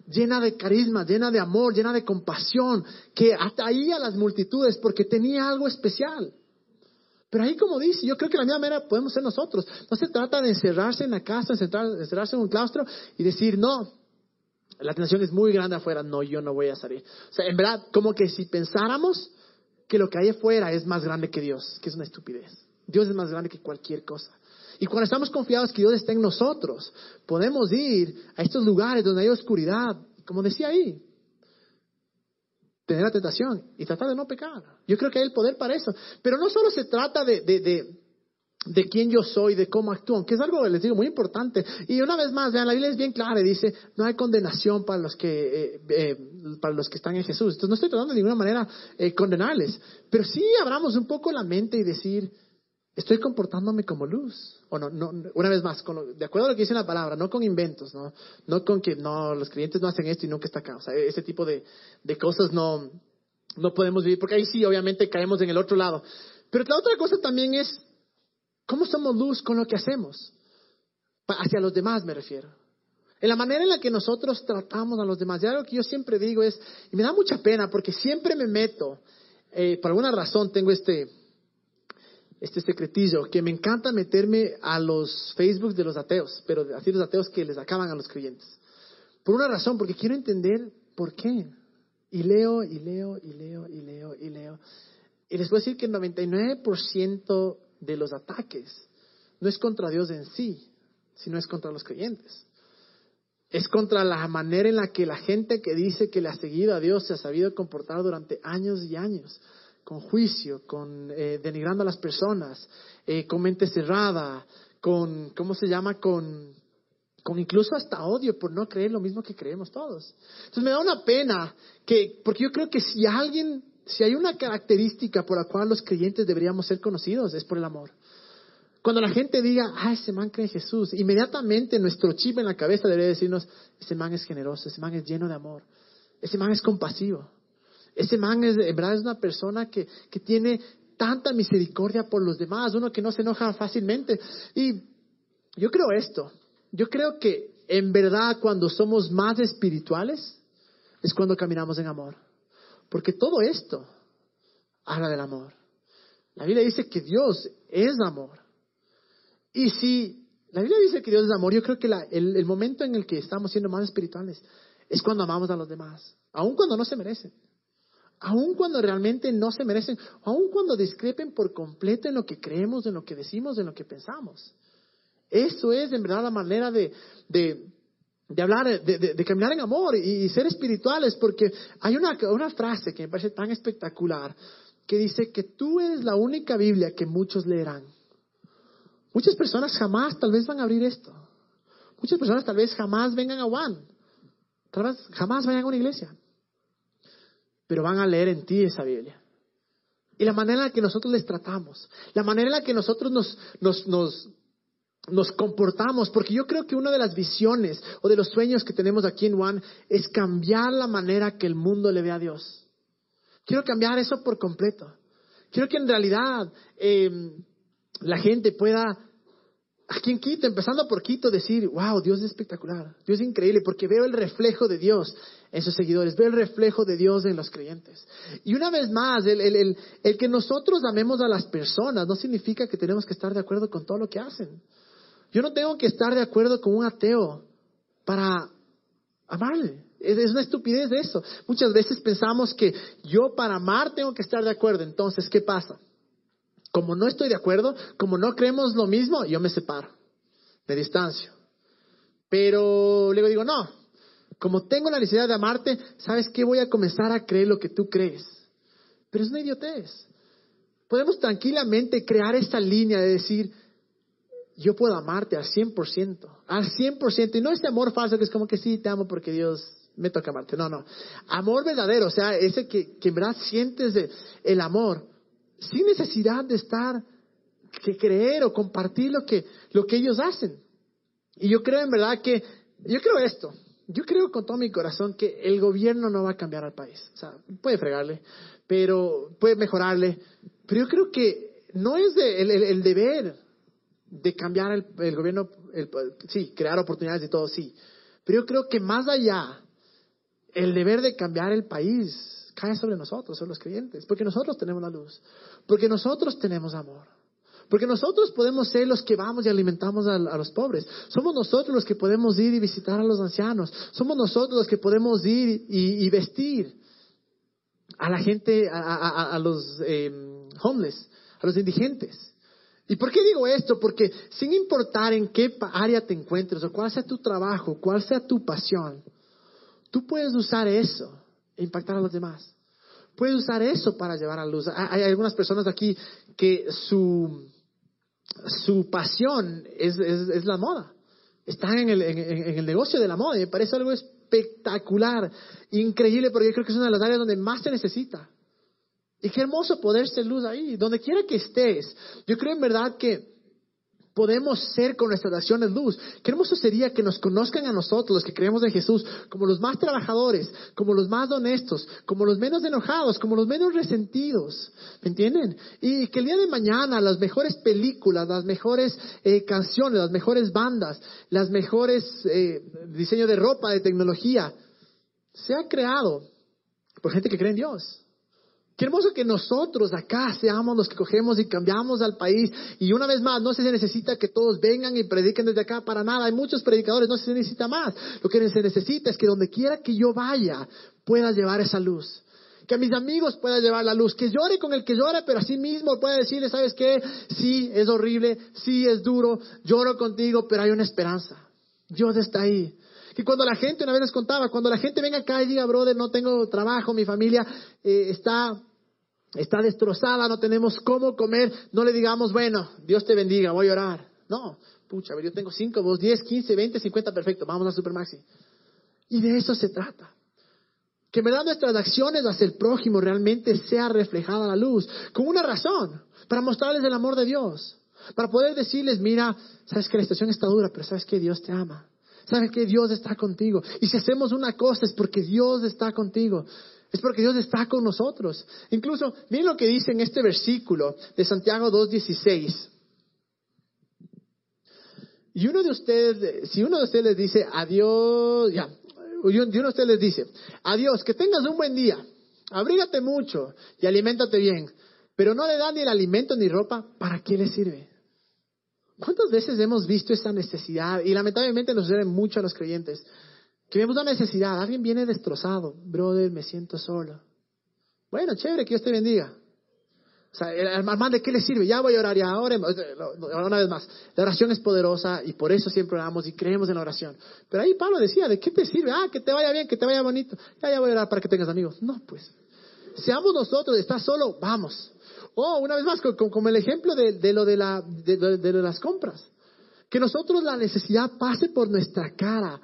llena de carisma, llena de amor, llena de compasión, que atraía a las multitudes porque tenía algo especial. Pero ahí como dice, yo creo que la misma manera podemos ser nosotros. No se trata de encerrarse en la casa, encerrarse en un claustro y decir, no, la tentación es muy grande afuera, no, yo no voy a salir. O sea, en verdad, como que si pensáramos que lo que hay afuera es más grande que Dios, que es una estupidez. Dios es más grande que cualquier cosa. Y cuando estamos confiados que Dios está en nosotros, podemos ir a estos lugares donde hay oscuridad, como decía ahí, tener la tentación y tratar de no pecar. Yo creo que hay el poder para eso. Pero no solo se trata de, de quién yo soy, de cómo actúan, que es algo, les digo, muy importante. Y una vez más, vean, la Biblia es bien clara y dice, no hay condenación para los que, eh, eh, para los que están en Jesús. Entonces no estoy tratando de ninguna manera eh, condenarles, pero sí abramos un poco la mente y decir, estoy comportándome como luz. O no, no una vez más, de acuerdo a lo que dice la palabra, no con inventos, no, no con que no, los creyentes no hacen esto y nunca está acá. O sea, ese tipo de, de cosas no, no podemos vivir, porque ahí sí, obviamente, caemos en el otro lado. Pero la otra cosa también es, ¿Cómo somos luz con lo que hacemos? Hacia los demás me refiero. En la manera en la que nosotros tratamos a los demás. Y algo que yo siempre digo es, y me da mucha pena porque siempre me meto, eh, por alguna razón tengo este, este secretillo, que me encanta meterme a los Facebook de los ateos, pero así los ateos que les acaban a los creyentes. Por una razón, porque quiero entender por qué. Y leo, y leo, y leo, y leo, y leo. Y les voy a decir que el 99% de los ataques no es contra Dios en sí, sino es contra los creyentes. Es contra la manera en la que la gente que dice que le ha seguido a Dios se ha sabido comportar durante años y años, con juicio, con eh, denigrando a las personas, eh, con mente cerrada, con, ¿cómo se llama? Con, con incluso hasta odio por no creer lo mismo que creemos todos. Entonces me da una pena que, porque yo creo que si alguien si hay una característica por la cual los creyentes deberíamos ser conocidos, es por el amor. Cuando la gente diga, ah, ese man cree en Jesús, inmediatamente nuestro chip en la cabeza debería decirnos, ese man es generoso, ese man es lleno de amor, ese man es compasivo, ese man es, en verdad es una persona que, que tiene tanta misericordia por los demás, uno que no se enoja fácilmente. Y yo creo esto, yo creo que en verdad cuando somos más espirituales es cuando caminamos en amor. Porque todo esto habla del amor. La Biblia dice que Dios es amor. Y si la Biblia dice que Dios es amor, yo creo que el, momento en el que estamos siendo más espirituales es cuando amamos a los demás, aun cuando no se merecen, aun cuando realmente no se merecen, aun cuando discrepen por completo en lo que creemos, en lo que decimos, en lo que pensamos. Eso es en verdad la manera de, de hablar, de, caminar en amor y, ser espirituales, porque hay una, una frase que me parece tan espectacular que dice que tú eres la única Biblia que muchos leerán. Muchas personas jamás tal vez van a abrir esto. Muchas personas tal vez jamás vengan a Juan. Tal vez jamás vayan a una iglesia. Pero van a leer en ti esa Biblia. Y la manera en la que nosotros les tratamos, la manera en la que nosotros nos, nos, nos comportamos, porque yo creo que una de las visiones o de los sueños que tenemos aquí en One es cambiar la manera que el mundo le ve a Dios. Quiero cambiar eso por completo. Quiero que en realidad em, la gente pueda, aquí en Quito, empezando por Quito, decir, wow, Dios es espectacular, Dios es increíble, porque veo el reflejo de Dios en sus seguidores, veo el reflejo de Dios en los creyentes. Y una vez más, el, el, el que nosotros amemos a las personas no significa que tenemos que estar de acuerdo con todo lo que hacen. Yo no tengo que estar de acuerdo con un ateo para amarle. Es una estupidez de eso. Muchas veces pensamos que yo para amar tengo que estar de acuerdo. Entonces, ¿qué pasa? Como no estoy de acuerdo, como no creemos lo mismo, yo me separo, me distancio. Pero luego digo, no, como tengo la necesidad de amarte, ¿sabes qué? Voy a comenzar a creer lo que tú crees. Pero es una idiotez. Podemos tranquilamente crear esta línea de decir, yo puedo amarte al 100%, al 100%, y no ese amor falso que es como que sí, te amo porque Dios me toca amarte, no, no, amor verdadero, o sea, ese que, que en verdad sientes de, el amor, sin necesidad de estar, que creer o compartir lo que, lo que ellos hacen. Y yo creo en verdad que, yo creo esto, yo creo con todo mi corazón que el gobierno no va a cambiar al país, o sea, puede fregarle, pero puede mejorarle, pero yo creo que no es de, el deber de cambiar el, gobierno, sí, crear oportunidades y todo, sí. Pero yo creo que más allá, el deber de cambiar el país cae sobre nosotros, sobre los creyentes, porque nosotros tenemos la luz, porque nosotros tenemos amor. Porque nosotros podemos ser los que vamos y alimentamos a, los pobres. Somos nosotros los que podemos ir y visitar a los ancianos. Somos nosotros los que podemos ir y, vestir a la gente, a, los eh, homeless, a los indigentes. ¿Y por qué digo esto? Porque sin importar en qué área te encuentres o cuál sea tu trabajo, cuál sea tu pasión, tú puedes usar eso e impactar a los demás. Puedes usar eso para llevar a luz. Hay algunas personas aquí que su, su pasión es, es, la moda. Está en el, en, el negocio de la moda y me parece algo espectacular, increíble, porque yo creo que es una de las áreas donde más se necesita. Y qué hermoso poder ser luz ahí, donde quiera que estés. Yo creo en verdad que podemos ser con nuestras acciones luz. Qué hermoso sería que nos conozcan a nosotros, los que creemos en Jesús, como los más trabajadores, como los más honestos, como los menos enojados, como los menos resentidos. ¿Me entienden? Y que el día de mañana las mejores películas, las mejores eh, canciones, las mejores bandas, las mejores eh, diseños de ropa, de tecnología, sea creado por gente que cree en Dios. Qué hermoso que nosotros acá seamos los que cogemos y cambiamos al país. Y una vez más, no se necesita que todos vengan y prediquen desde acá para nada. Hay muchos predicadores, no se necesita más. Lo que se necesita es que donde quiera que yo vaya, pueda llevar esa luz. Que a mis amigos pueda llevar la luz. Que llore con el que llore, pero así mismo pueda decirle, ¿sabes qué? Sí, es horrible, sí, es duro, lloro contigo, pero hay una esperanza. Dios está ahí. Y cuando la gente, una vez les contaba, cuando la gente venga acá y diga, brother, no tengo trabajo, mi familia eh, está, está destrozada, no tenemos cómo comer, no le digamos, bueno, Dios te bendiga, voy a orar. No, pucha, yo tengo cinco, vos diez, quince, veinte, cincuenta, perfecto, vamos a Supermaxi. Y de eso se trata. Que en verdad nuestras acciones hacia el prójimo realmente sea reflejada la luz, con una razón, para mostrarles el amor de Dios, para poder decirles, mira, sabes que la situación está dura, pero sabes que Dios te ama. Sabes que Dios está contigo. Y si hacemos una cosa es porque Dios está contigo. Es porque Dios está con nosotros. Incluso, miren lo que dice en este versículo de Santiago 2.16. Y uno de ustedes, si uno de ustedes les dice adiós, ya, y uno de ustedes les dice, adiós, que tengas un buen día, abrígate mucho y aliméntate bien, pero no le da ni el alimento ni ropa, ¿para qué le sirve? ¿Cuántas veces hemos visto esa necesidad? Y lamentablemente nos sucede mucho a los creyentes. Que vemos una necesidad, alguien viene destrozado, brother, me siento solo. Bueno, chévere, que Dios te bendiga. O sea, hermano, ¿de qué le sirve? Ya voy a orar, ya ahora, una vez más. La oración es poderosa y por eso siempre oramos y creemos en la oración. Pero ahí Pablo decía, ¿de qué te sirve? Ah, que te vaya bien, que te vaya bonito. Ya, ya voy a orar para que tengas amigos. No, pues. Seamos nosotros, estás solo, vamos. Oh, una vez más, como el ejemplo de, lo de, la, de, las compras. Que nosotros la necesidad pase por nuestra cara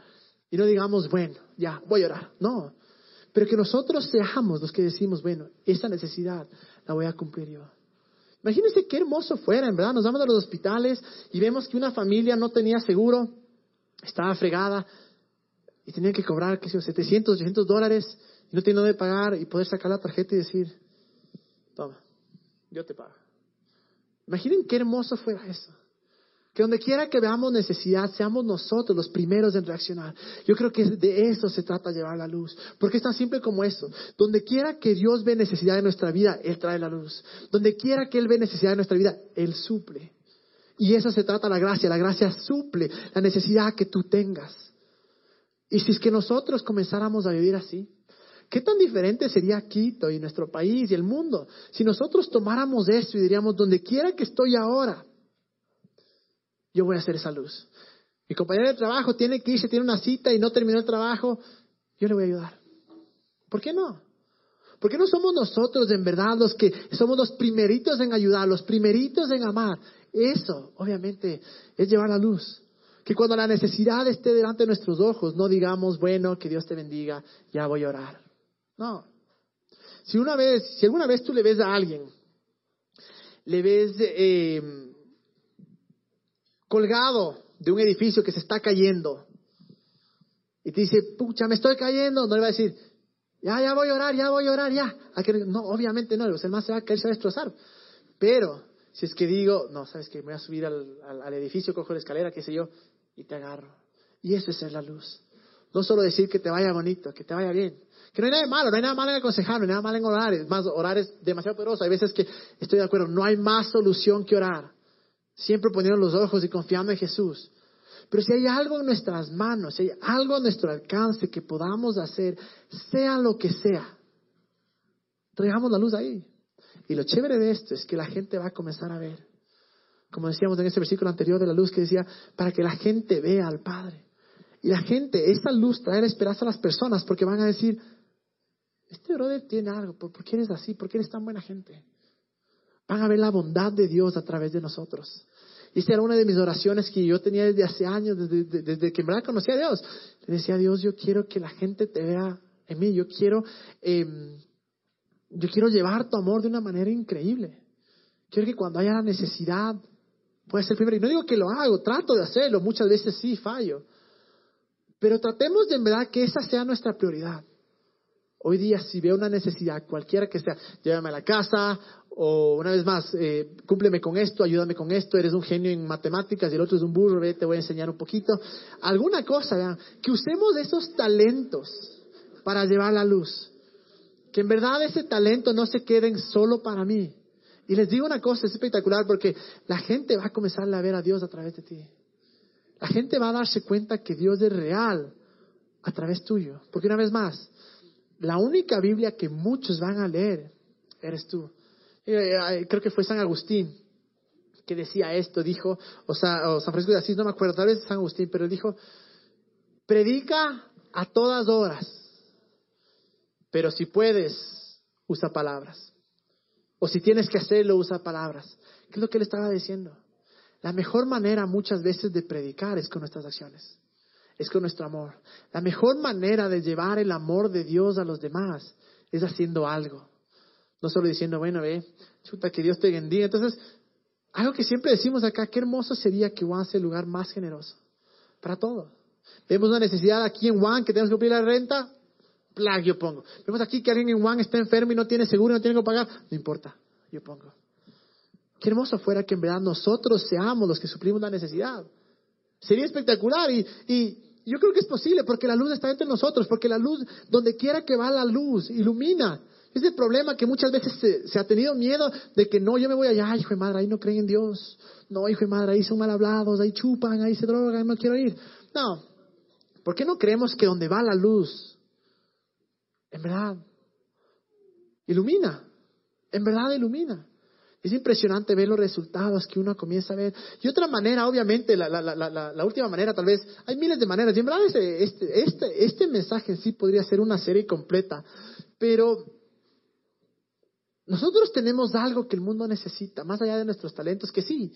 y no digamos, bueno, ya, voy a orar. No. Pero que nosotros seamos los que decimos, bueno, esa necesidad la voy a cumplir yo. Imagínense qué hermoso fuera, en verdad. Nos vamos a los hospitales y vemos que una familia no tenía seguro, estaba fregada y tenía que cobrar, qué sé yo, 700, 800 dólares y no tiene dónde pagar y poder sacar la tarjeta y decir, toma, yo te pago. Imaginen qué hermoso fuera eso. Que donde quiera que veamos necesidad, seamos nosotros los primeros en reaccionar. Yo creo que de eso se trata llevar la luz. Porque es tan simple como eso. Donde quiera que Dios ve necesidad en nuestra vida, Él trae la luz. Donde quiera que Él ve necesidad en nuestra vida, Él suple. Y eso se trata la gracia. La gracia suple la necesidad que tú tengas. Y si es que nosotros comenzáramos a vivir así, ¿Qué tan diferente sería Quito y nuestro país y el mundo si nosotros tomáramos eso y diríamos, donde quiera que estoy ahora, yo voy a hacer esa luz? Mi compañero de trabajo tiene que irse, tiene una cita y no terminó el trabajo, yo le voy a ayudar. ¿Por qué no? ¿Por qué no somos nosotros en verdad los que somos los primeritos en ayudar, los primeritos en amar? Eso, obviamente, es llevar la luz. Que cuando la necesidad esté delante de nuestros ojos, no digamos, bueno, que Dios te bendiga, ya voy a orar. No. Si una vez, si alguna vez tú le ves a alguien, le ves eh, colgado de un edificio que se está cayendo y te dice, pucha, me estoy cayendo, no le va a decir, ya, ya voy a orar, ya voy a orar, ya. No, obviamente no, el más se va a caer, se va a destrozar. Pero, si es que digo, no, sabes que voy a subir al, al edificio, cojo la escalera, qué sé yo, y te agarro. Y eso es ser la luz. No solo decir que te vaya bonito, que te vaya bien, que no hay nada malo, no hay nada malo en aconsejar, no hay nada malo en orar. Es más, orar es demasiado poderoso. Hay veces que estoy de acuerdo, no hay más solución que orar. Siempre poniendo los ojos y confiando en Jesús. Pero si hay algo en nuestras manos, si hay algo a nuestro alcance que podamos hacer, sea lo que sea, traigamos la luz ahí. Y lo chévere de esto es que la gente va a comenzar a ver. Como decíamos en ese versículo anterior de la luz que decía, para que la gente vea al Padre. Y la gente, esta luz trae la esperanza a las personas porque van a decir, este brother tiene algo, ¿por qué eres así? ¿Por qué eres tan buena gente? Van a ver la bondad de Dios a través de nosotros. Y esta era una de mis oraciones que yo tenía desde hace años, desde, desde, que en verdad conocía a Dios. Le decía a Dios, yo quiero que la gente te vea en mí, yo quiero, em, yo quiero llevar tu amor de una manera increíble. Quiero que cuando haya la necesidad, pueda ser primero. Y no digo que lo hago, trato de hacerlo, muchas veces sí fallo. Pero tratemos de en verdad que esa sea nuestra prioridad. Hoy día, si veo una necesidad, cualquiera que sea, llévame a la casa, o una vez más, eh, cúmpleme con esto, ayúdame con esto, eres un genio en matemáticas y el otro es un burro, ve, te voy a enseñar un poquito. Alguna cosa, vean, que usemos esos talentos para llevar la luz. Que en verdad ese talento no se queden solo para mí. Y les digo una cosa, es espectacular porque la gente va a comenzar a ver a Dios a través de ti. La gente va a darse cuenta que Dios es real a través tuyo. Porque una vez más, la única Biblia que muchos van a leer eres tú. Eh, eh, creo que fue San Agustín que decía esto, dijo, o, sea, San Francisco de Asís, no me acuerdo, tal vez San Agustín, pero dijo, predica a todas horas, pero si puedes, usa palabras. O si tienes que hacerlo, usa palabras. ¿Qué es lo que él estaba diciendo? La mejor manera muchas veces de predicar es con nuestras acciones es con nuestro amor. La mejor manera de llevar el amor de Dios a los demás es haciendo algo. No solo diciendo, bueno, ve, chuta, que Dios te bendiga. Entonces, algo que siempre decimos acá, qué hermoso sería que Juan sea el lugar más generoso para todo. Vemos una necesidad aquí en Juan que tenemos que cumplir la renta, plag, yo pongo. Vemos aquí que alguien en Juan está enfermo y no tiene seguro y no tiene que pagar, no importa, yo pongo. Qué hermoso fuera que en verdad nosotros seamos los que suplimos la necesidad. Sería espectacular y, y yo creo que es posible porque la luz está entre nosotros, porque la luz, donde quiera que va la luz, ilumina. Es el problema que muchas veces se, ha tenido miedo de que no, yo me voy allá, hijo de madre, ahí no creen en Dios. No, hijo de madre, ahí son mal hablados, ahí chupan, ahí se drogan, no quiero ir. No, ¿por qué no creemos que donde va la luz, en verdad, ilumina? En verdad ilumina. Es impresionante ver los resultados que uno comienza a ver. Y otra manera, obviamente, la, la, la, la última manera, tal vez, hay miles de maneras. Y en verdad, este, este, este, mensaje sí podría ser una serie completa. Pero nosotros tenemos algo que el mundo necesita, más allá de nuestros talentos, que sí.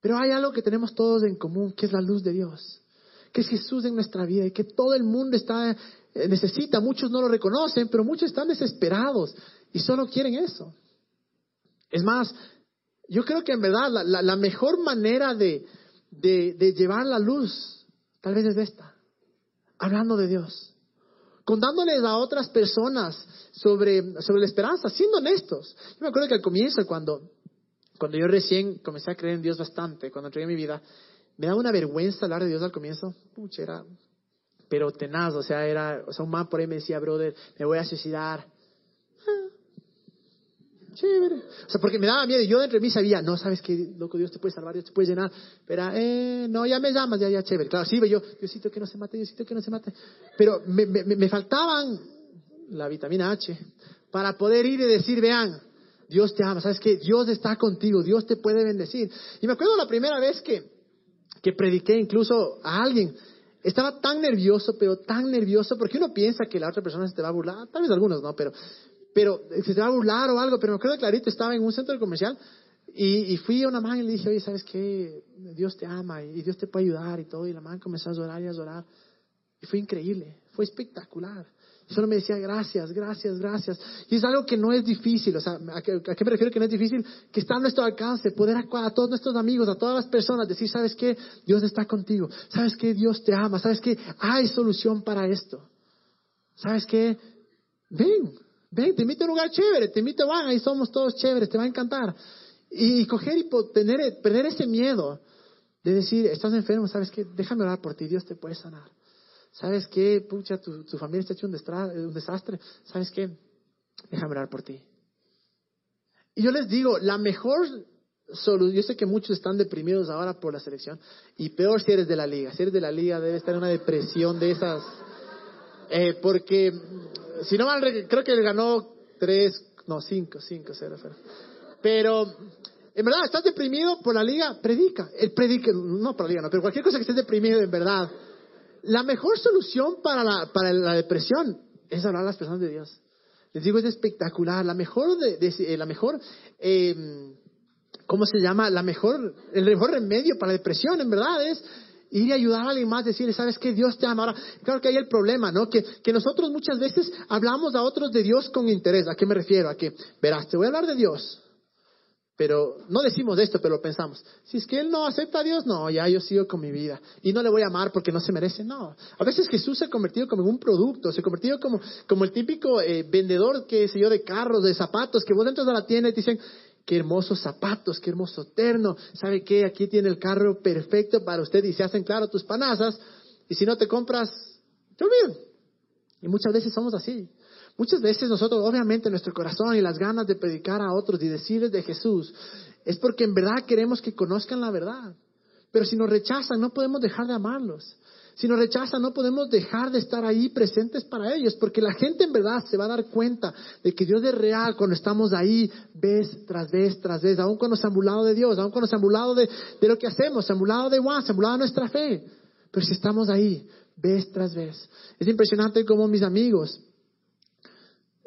Pero hay algo que tenemos todos en común, que es la luz de Dios. Que es Jesús en nuestra vida y que todo el mundo está, eh, necesita. Muchos no lo reconocen, pero muchos están desesperados y solo quieren eso. Es más, yo creo que en verdad la, mejor manera de, llevar la luz tal vez es esta, hablando de Dios, contándoles a otras personas sobre, sobre la esperanza, siendo honestos. Yo me acuerdo que al comienzo, cuando, cuando yo recién comencé a creer en Dios bastante, cuando entregué mi vida, me daba una vergüenza hablar de Dios al comienzo. Pucha, era, pero tenaz, o sea, era, o sea, un man por ahí me decía, brother, me voy a suicidar. Chévere. O sea, porque me daba miedo y yo dentro de mí sabía, no, sabes que, loco, Dios te puede salvar, Dios te puede llenar. Pero, eh, no, ya me llamas, ya, ya, chévere. Claro, sí, yo, Diosito que no se mate, Diosito que no se mate. Pero me, me, me faltaban la vitamina H para poder ir y decir, vean, Dios te ama, sabes que Dios está contigo, Dios te puede bendecir. Y me acuerdo la primera vez que, que prediqué incluso a alguien, estaba tan nervioso, pero tan nervioso, porque uno piensa que la otra persona se te va a burlar, tal vez algunos no, pero pero se te va a burlar o algo, pero me acuerdo clarito, estaba en un centro comercial y, fui a una man y le dije, oye, ¿sabes qué? Dios te ama y, Dios te puede ayudar y todo. Y la man comenzó a llorar y a llorar. Y fue increíble, fue espectacular. Y solo me decía, gracias, gracias, gracias. Y es algo que no es difícil, o sea, ¿a qué, me refiero que no es difícil? Que está a nuestro alcance, poder a, a todos nuestros amigos, a todas las personas, decir, ¿sabes qué? Dios está contigo. ¿Sabes qué? Dios te ama. ¿Sabes qué? Hay solución para esto. ¿Sabes qué? Ven, Ven, te invito a un lugar chévere, te invito, van, ahí somos todos chéveres, te va a encantar. Y, coger y tener, perder ese miedo de decir, estás enfermo, ¿sabes qué? Déjame orar por ti, Dios te puede sanar. ¿Sabes qué? Pucha, tu, familia está hecho un, un desastre. ¿Sabes qué? Déjame orar por ti. Y yo les digo, la mejor solución, yo sé que muchos están deprimidos ahora por la selección, y peor si eres de la liga. Si eres de la liga, debe estar en una depresión de esas. Eh, porque si no mal, creo que él ganó tres, no, cinco, cinco, cero, Pero, en verdad, estás deprimido por la liga, predica. El predica, no por la liga, no, pero cualquier cosa que estés deprimido, en verdad. La mejor solución para la, para la depresión es hablar a las personas de Dios. Les digo, es espectacular. La mejor, de, eh, la mejor eh, ¿cómo se llama? La mejor, el mejor remedio para la depresión, en verdad, es ir y ayudar a alguien más, decirle, ¿sabes qué? Dios te ama. Ahora, claro que hay el problema, ¿no? Que, que nosotros muchas veces hablamos a otros de Dios con interés. ¿A qué me refiero? A que, verás, te voy a hablar de Dios. Pero no decimos esto, pero lo pensamos. Si es que él no acepta a Dios, no, ya yo sigo con mi vida. Y no le voy a amar porque no se merece, no. A veces Jesús se ha convertido como un producto, se ha convertido como, como el típico eh, vendedor, que se yo, de carros, de zapatos, que vos entras a la tienda y te dicen, qué hermosos zapatos, qué hermoso terno. ¿Sabe qué? Aquí tiene el carro perfecto para usted y se hacen claro tus panazas. Y si no te compras, te olvidan. Y muchas veces somos así. Muchas veces nosotros, obviamente, nuestro corazón y las ganas de predicar a otros y decirles de Jesús, es porque en verdad queremos que conozcan la verdad. Pero si nos rechazan, no podemos dejar de amarlos. Si nos rechazan, no podemos dejar de estar ahí presentes para ellos, porque la gente en verdad se va a dar cuenta de que Dios es real cuando estamos ahí vez tras vez tras vez, aun cuando se han burlado de Dios, aun cuando se han burlado de, de lo que hacemos, se han burlado de Juan, se han burlado de nuestra fe. Pero si estamos ahí vez tras vez, es impresionante como mis amigos,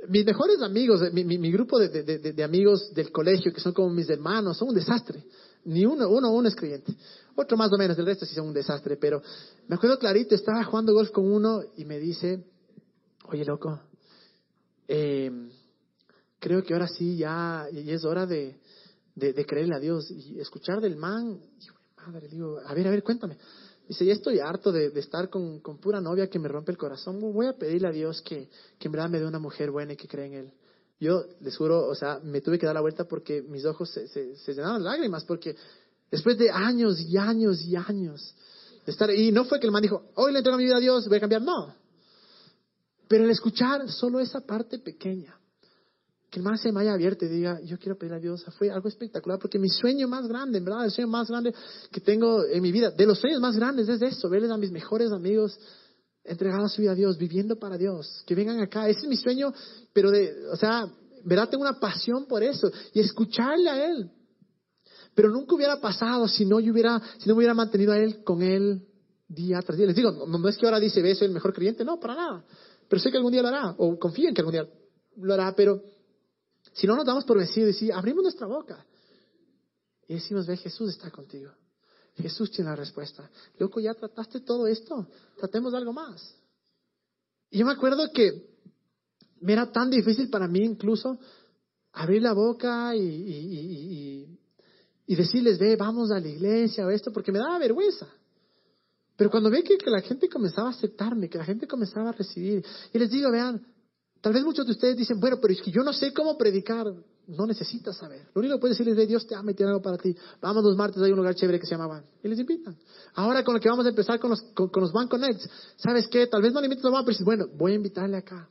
mis mejores amigos, mi, mi, grupo de, de, de, amigos del colegio, que son como mis hermanos, son un desastre. Ni uno, uno, uno es creyente. Otro más o menos, el resto sí son un desastre. Pero me acuerdo clarito, estaba jugando golf con uno y me dice, oye loco, eh, creo que ahora sí ya, ya es hora de, de, creerle a Dios y escuchar del man. Y, madre, digo, a ver, a ver, cuéntame. Dice, ya estoy harto de, estar con, pura novia que me rompe el corazón. Voy a pedirle a Dios que, que en verdad me dé una mujer buena y que cree en Él. Yo les juro, o sea, me tuve que dar la vuelta porque mis ojos se, se, de lágrimas, porque después de años y años y años de estar, y no fue que el man dijo, hoy le entrego mi vida a Dios, voy a cambiar, no. Pero el escuchar solo esa parte pequeña, que el man se me haya abierto y diga, yo quiero pedir a Dios, fue algo espectacular, porque mi sueño más grande, en verdad, el sueño más grande que tengo en mi vida, de los sueños más grandes es eso, verles a mis mejores amigos entregados su vida a Dios, viviendo para Dios, que vengan acá, ese es mi sueño, pero de, o sea, verdad, tengo una pasión por eso, y escucharle a Él. Pero nunca hubiera pasado si no, yo hubiera, si no me hubiera mantenido a Él con Él día tras día. Les digo, no, no es que ahora dice, ve, soy el mejor creyente, no, para nada. Pero sé que algún día lo hará, o confío en que algún día lo hará, pero si no nos damos por vencidos y abrimos nuestra boca y decimos, ve, Jesús está contigo. Jesús tiene la respuesta. Loco, ya trataste todo esto. Tratemos algo más. Y yo me acuerdo que me era tan difícil para mí incluso abrir la boca y, decirles, ve, vamos a la iglesia o esto, porque me daba vergüenza. Pero cuando ve que, que, la gente comenzaba a aceptarme, que la gente comenzaba a recibir, y les digo, vean, Tal vez muchos de ustedes dicen, bueno, pero es que yo no sé cómo predicar. No necesitas saber. Lo único que puedes decirles es, Dios te ama y tiene algo para ti. Vamos los martes, hay un lugar chévere que se llama Van. Y les invitan. Ahora con lo que vamos a empezar con los, con, los Van Connects, ¿sabes qué? Tal vez no le a bueno, voy a invitarle acá.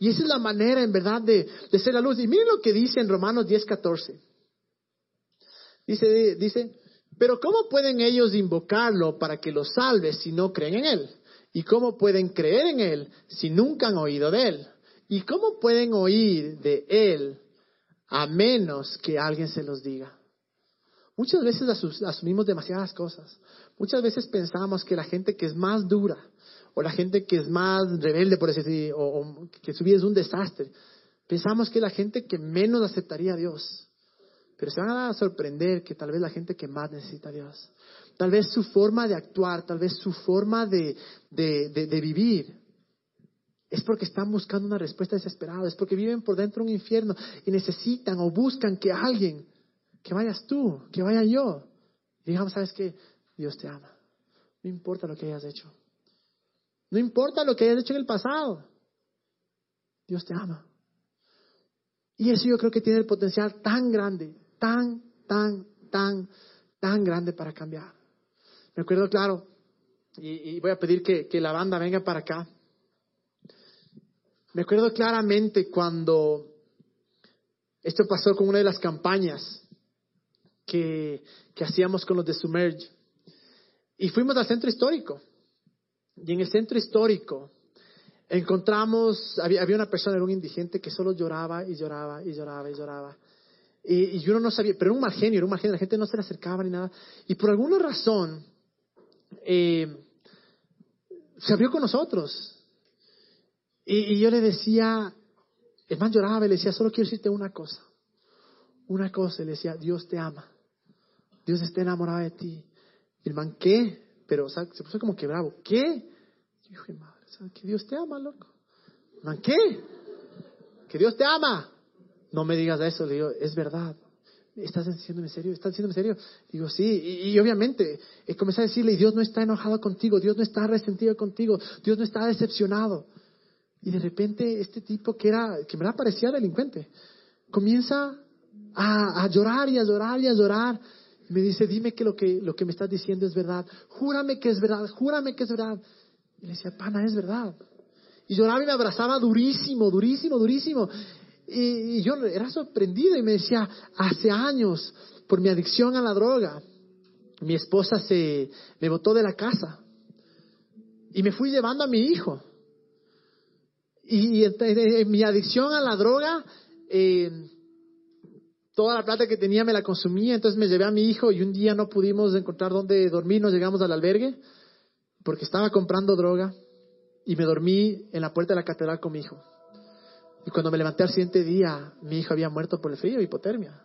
Y esa es la manera, en verdad, de, de ser la luz. Y miren lo que dice en Romanos 10, 14. Dice, dice, pero ¿cómo pueden ellos invocarlo para que los salve si no creen en Él? ¿Y cómo pueden creer en Él si nunca han oído de Él? ¿Y cómo pueden oír de Él a menos que alguien se los diga? Muchas veces asumimos demasiadas cosas. Muchas veces pensamos que la gente que es más dura, o la gente que es más rebelde, por decir, o, o que su vida es un desastre, pensamos que la gente que menos aceptaría a Dios. Pero se van a sorprender que tal vez la gente que más necesita a Dios, tal vez su forma de actuar, tal vez su forma de, de vivir, es porque están buscando una respuesta desesperada, es porque viven por dentro de un infierno y necesitan o buscan que alguien, que vayas tú, que vaya yo, digamos, ¿sabes qué? Dios te ama. No importa lo que hayas hecho. No importa lo que hayas hecho en el pasado. Dios te ama. Y eso yo creo que tiene el potencial tan grande, tan, tan, tan, tan grande para cambiar. Me acuerdo claro, y, voy a pedir que, que la banda venga para acá. Me acuerdo claramente cuando esto pasó con una de las campañas que, hacíamos con los de Submerge. Y fuimos al centro histórico. Y en el centro histórico encontramos, había, una persona, era un indigente que solo lloraba y lloraba y lloraba y lloraba. Y, y uno no sabía, pero era un mal era un mal genio, la gente no se le acercaba ni nada. Y por alguna razón eh, se abrió con nosotros. Y, yo le decía, el man lloraba y le decía, solo quiero decirte una cosa. una cosa, le decía, Dios te ama, Dios está enamorado de ti. El man, ¿qué? Pero, o sea, se puso como que bravo, ¿qué? Yo dije, madre, ¿sabes que Dios te ama, loco? Man, ¿qué? Que Dios te ama. No me digas eso, le digo, es verdad. ¿Estás diciéndome serio? ¿Estás diciéndome serio? Digo, sí, y, y obviamente eh, comencé a decirle, Dios no está enojado contigo, Dios no está resentido contigo, Dios no está decepcionado. Y de repente este tipo que era, que me parecía delincuente, comienza a, llorar y a llorar y a llorar. Y me dice, dime que lo, que lo que me estás diciendo es verdad, júrame que es verdad, júrame que es verdad. Y le decía, pana, es verdad. Y lloraba y me abrazaba durísimo, durísimo, durísimo. Y, yo era sorprendido y me decía, hace años, por mi adicción a la droga, mi esposa se me botó de la casa y me fui llevando a mi hijo. Y, en mi adicción a la droga, eh, toda la plata que tenía me la consumía, entonces me llevé a mi hijo y un día no pudimos encontrar dónde dormir, nos llegamos al albergue porque estaba comprando droga y me dormí en la puerta de la catedral con mi hijo. Y cuando me levanté al siguiente día, mi hijo había muerto por el frío, hipotermia.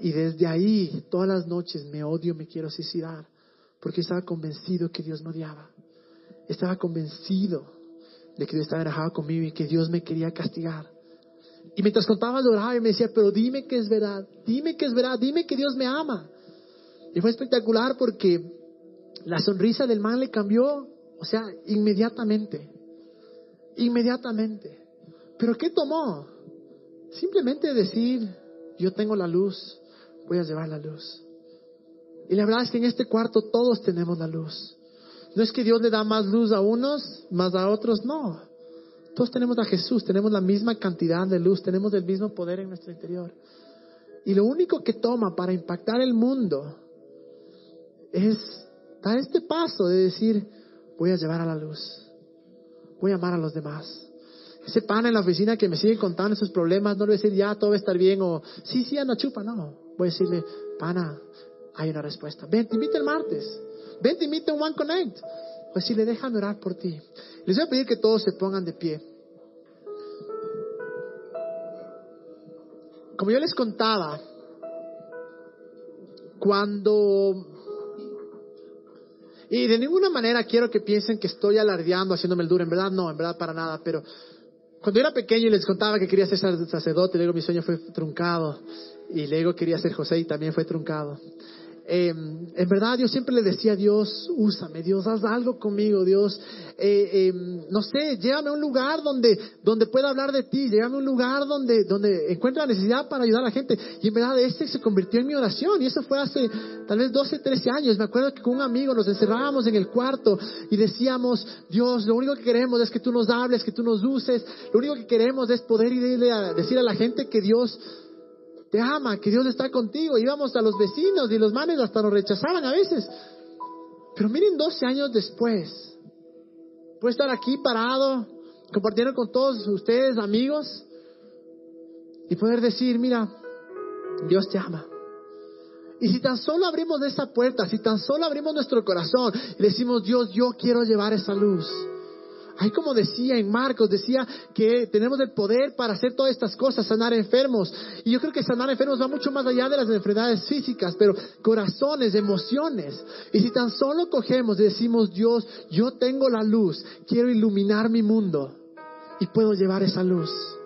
y desde ahí, todas las noches, me odio, me quiero suicidar, porque estaba convencido que Dios me odiaba. Estaba convencido de que Dios estaba enojado conmigo y que Dios me quería castigar. Y mientras contaba, lloraba y me decía, pero dime que es verdad, dime que es verdad, dime que Dios me ama. Y fue espectacular porque la sonrisa del man le cambió, o sea, inmediatamente. Inmediatamente. ¿Pero qué tomó? Simplemente decir, yo tengo la luz, voy a llevar la luz. Y la verdad es que en este cuarto todos tenemos la luz. No es que Dios le da más luz a unos, más a otros, no. Todos tenemos a Jesús, tenemos la misma cantidad de luz, tenemos el mismo poder en nuestro interior. Y lo único que toma para impactar el mundo es dar este paso de decir, voy a llevar a la luz, voy a amar a los demás. Ese pana en la oficina que me sigue contando sus problemas, no le voy a decir ya todo va a estar bien o sí, sí, anda chupa, no. Voy a decirle, pana, hay una respuesta. Ven, te invito el martes. Ven, te invito en One Connect. Voy a decirle, déjame orar por ti. Les voy a pedir que todos se pongan de pie. Como yo les contaba, cuando y de ninguna manera quiero que piensen que estoy alardeando, haciéndome el duro. En verdad no, en verdad para nada. Pero cuando era pequeño y les contaba que quería ser sacerdote, luego mi sueño fue truncado. Y luego quería ser José y también fue truncado. Eh, en verdad yo siempre le decía a Dios, úsame, Dios, haz algo conmigo, Dios, eh, eh, no sé, llévame a un lugar donde, donde pueda hablar de ti, llévame a un lugar donde, donde encuentre la necesidad para ayudar a la gente. Y en verdad ese se convirtió en mi oración y eso fue hace tal vez 12, 13 años. Me acuerdo que con un amigo nos encerrábamos en el cuarto y decíamos, Dios, lo único que queremos es que tú nos hables, que tú nos uses, lo único que queremos es poder ir a decir a la gente que Dios te ama, que Dios está contigo. Íbamos a los vecinos y los manes hasta nos rechazaban a veces. Pero miren, 12 años después, puedo estar aquí parado, compartiendo con todos ustedes, amigos, y poder decir, mira, Dios te ama. Y si tan solo abrimos esa puerta, si tan solo abrimos nuestro corazón y decimos, Dios, yo quiero llevar esa luz Ahí como decía en Marcos, decía que tenemos el poder para hacer todas estas cosas, sanar enfermos. Y yo creo que sanar enfermos va mucho más allá de las enfermedades físicas, pero corazones, emociones. Y si tan solo cogemos y decimos, Dios, yo tengo la luz, quiero iluminar mi mundo y puedo llevar esa luz.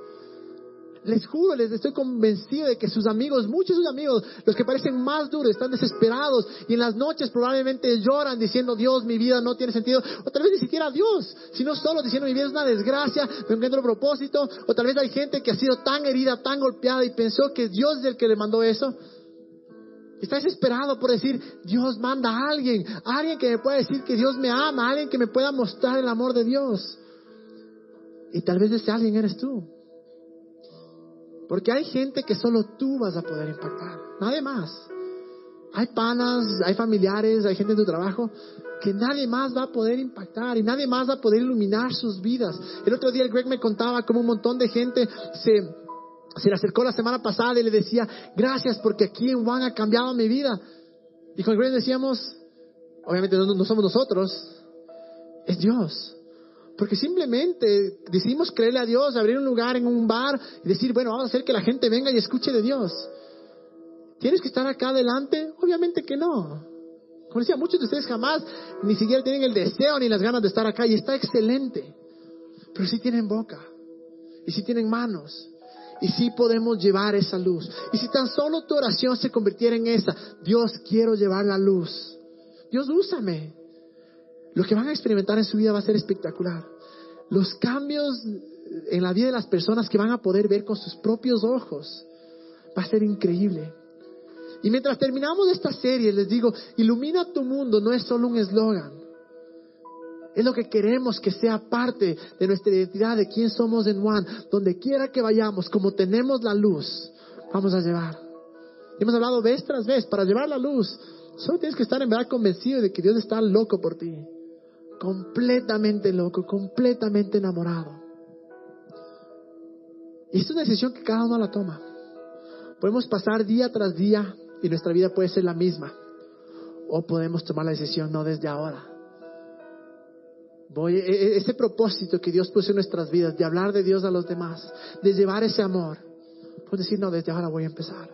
Les juro, les estoy convencido de que sus amigos, muchos de sus amigos, los que parecen más duros, están desesperados y en las noches probablemente lloran diciendo, Dios, mi vida no tiene sentido. O tal vez ni siquiera Dios, sino solo diciendo, mi vida es una desgracia, no encuentro propósito. O tal vez hay gente que ha sido tan herida, tan golpeada y pensó que Dios es el que le mandó eso. Está desesperado por decir, Dios manda a alguien, alguien que me pueda decir que Dios me ama, alguien que me pueda mostrar el amor de Dios. Y tal vez ese alguien eres tú. Porque hay gente que solo tú vas a poder impactar, nadie más. Hay panas, hay familiares, hay gente en tu trabajo que nadie más va a poder impactar y nadie más va a poder iluminar sus vidas. El otro día el Greg me contaba cómo un montón de gente se, se le acercó la semana pasada y le decía, gracias porque aquí en Juan ha cambiado mi vida. Y con el Greg decíamos, obviamente no somos nosotros, es Dios. Porque simplemente decidimos creerle a Dios, abrir un lugar en un bar y decir, bueno, vamos a hacer que la gente venga y escuche de Dios. ¿Tienes que estar acá adelante? Obviamente que no. Como decía, muchos de ustedes jamás ni siquiera tienen el deseo ni las ganas de estar acá y está excelente. Pero sí tienen boca y sí tienen manos y sí podemos llevar esa luz. Y si tan solo tu oración se convirtiera en esa, Dios quiero llevar la luz. Dios úsame. Lo que van a experimentar en su vida va a ser espectacular. Los cambios en la vida de las personas que van a poder ver con sus propios ojos va a ser increíble. Y mientras terminamos esta serie, les digo, ilumina tu mundo no es solo un eslogan. Es lo que queremos que sea parte de nuestra identidad, de quién somos en Juan. Donde quiera que vayamos, como tenemos la luz, vamos a llevar. hemos hablado vez tras vez, para llevar la luz, solo tienes que estar en verdad convencido de que Dios está loco por ti. Completamente loco, completamente enamorado. Y es una decisión que cada uno la toma. Podemos pasar día tras día y nuestra vida puede ser la misma. O podemos tomar la decisión no desde ahora. Voy, e, e, ese propósito que Dios puso en nuestras vidas de hablar de Dios a los demás, de llevar ese amor. Puedes decir, no, desde ahora voy a empezar.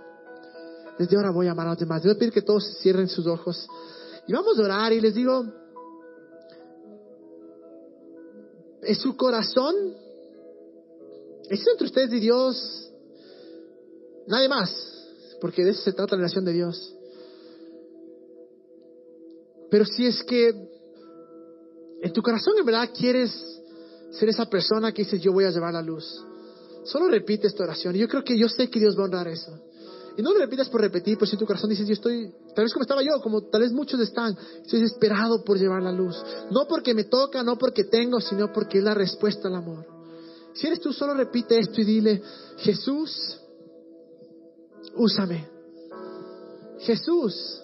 Desde ahora voy a amar a los demás. Yo pedir que todos cierren sus ojos. Y vamos a orar y les digo, ¿es su corazón? ¿Es entre ustedes y Dios? Nadie más porque de eso se trata la relación de Dios. Pero si es que en tu corazón en verdad quieres ser esa persona que dice yo voy a llevar la luz, solo repite esta oración. Y yo creo que yo sé que Dios va a honrar eso. Y no lo repitas por repetir, pues si tu corazón dices, yo estoy, tal vez como estaba yo, como tal vez muchos están, estoy desesperado por llevar la luz. No porque me toca, no porque tengo, sino porque es la respuesta al amor. Si eres tú, solo repite esto y dile, Jesús, úsame. Jesús,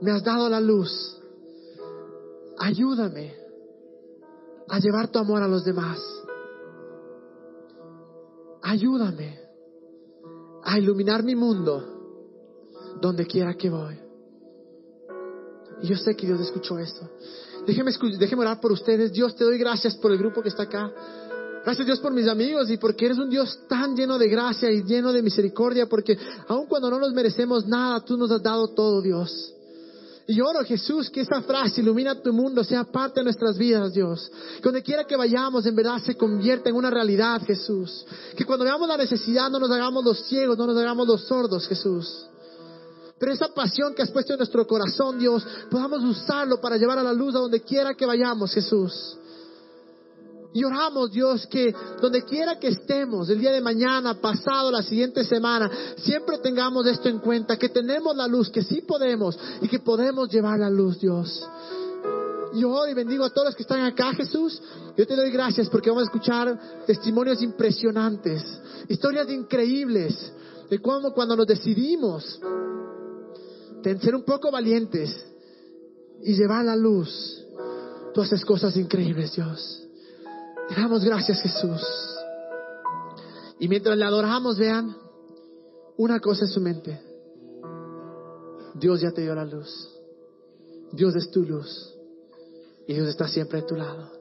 me has dado la luz. Ayúdame a llevar tu amor a los demás. Ayúdame a iluminar mi mundo donde quiera que voy. Y yo sé que Dios escuchó esto. Déjeme, déjeme orar por ustedes. Dios, te doy gracias por el grupo que está acá. Gracias Dios por mis amigos y porque eres un Dios tan lleno de gracia y lleno de misericordia, porque aun cuando no nos merecemos nada, tú nos has dado todo, Dios. Y oro, Jesús, que esta frase ilumina tu mundo, sea parte de nuestras vidas, Dios. Que donde quiera que vayamos, en verdad se convierta en una realidad, Jesús. Que cuando veamos la necesidad, no nos hagamos los ciegos, no nos hagamos los sordos, Jesús. Pero esa pasión que has puesto en nuestro corazón, Dios, podamos usarlo para llevar a la luz a donde quiera que vayamos, Jesús. Y oramos, Dios, que donde quiera que estemos, el día de mañana, pasado, la siguiente semana, siempre tengamos esto en cuenta, que tenemos la luz, que sí podemos y que podemos llevar la luz, Dios. Y hoy bendigo a todos los que están acá, Jesús. Yo te doy gracias porque vamos a escuchar testimonios impresionantes, historias increíbles de cómo cuando nos decidimos ser un poco valientes y llevar la luz, tú haces cosas increíbles, Dios. Te damos gracias, Jesús. Y mientras le adoramos, vean, una cosa en su mente. Dios ya te dio la luz. Dios es tu luz. Y Dios está siempre a tu lado.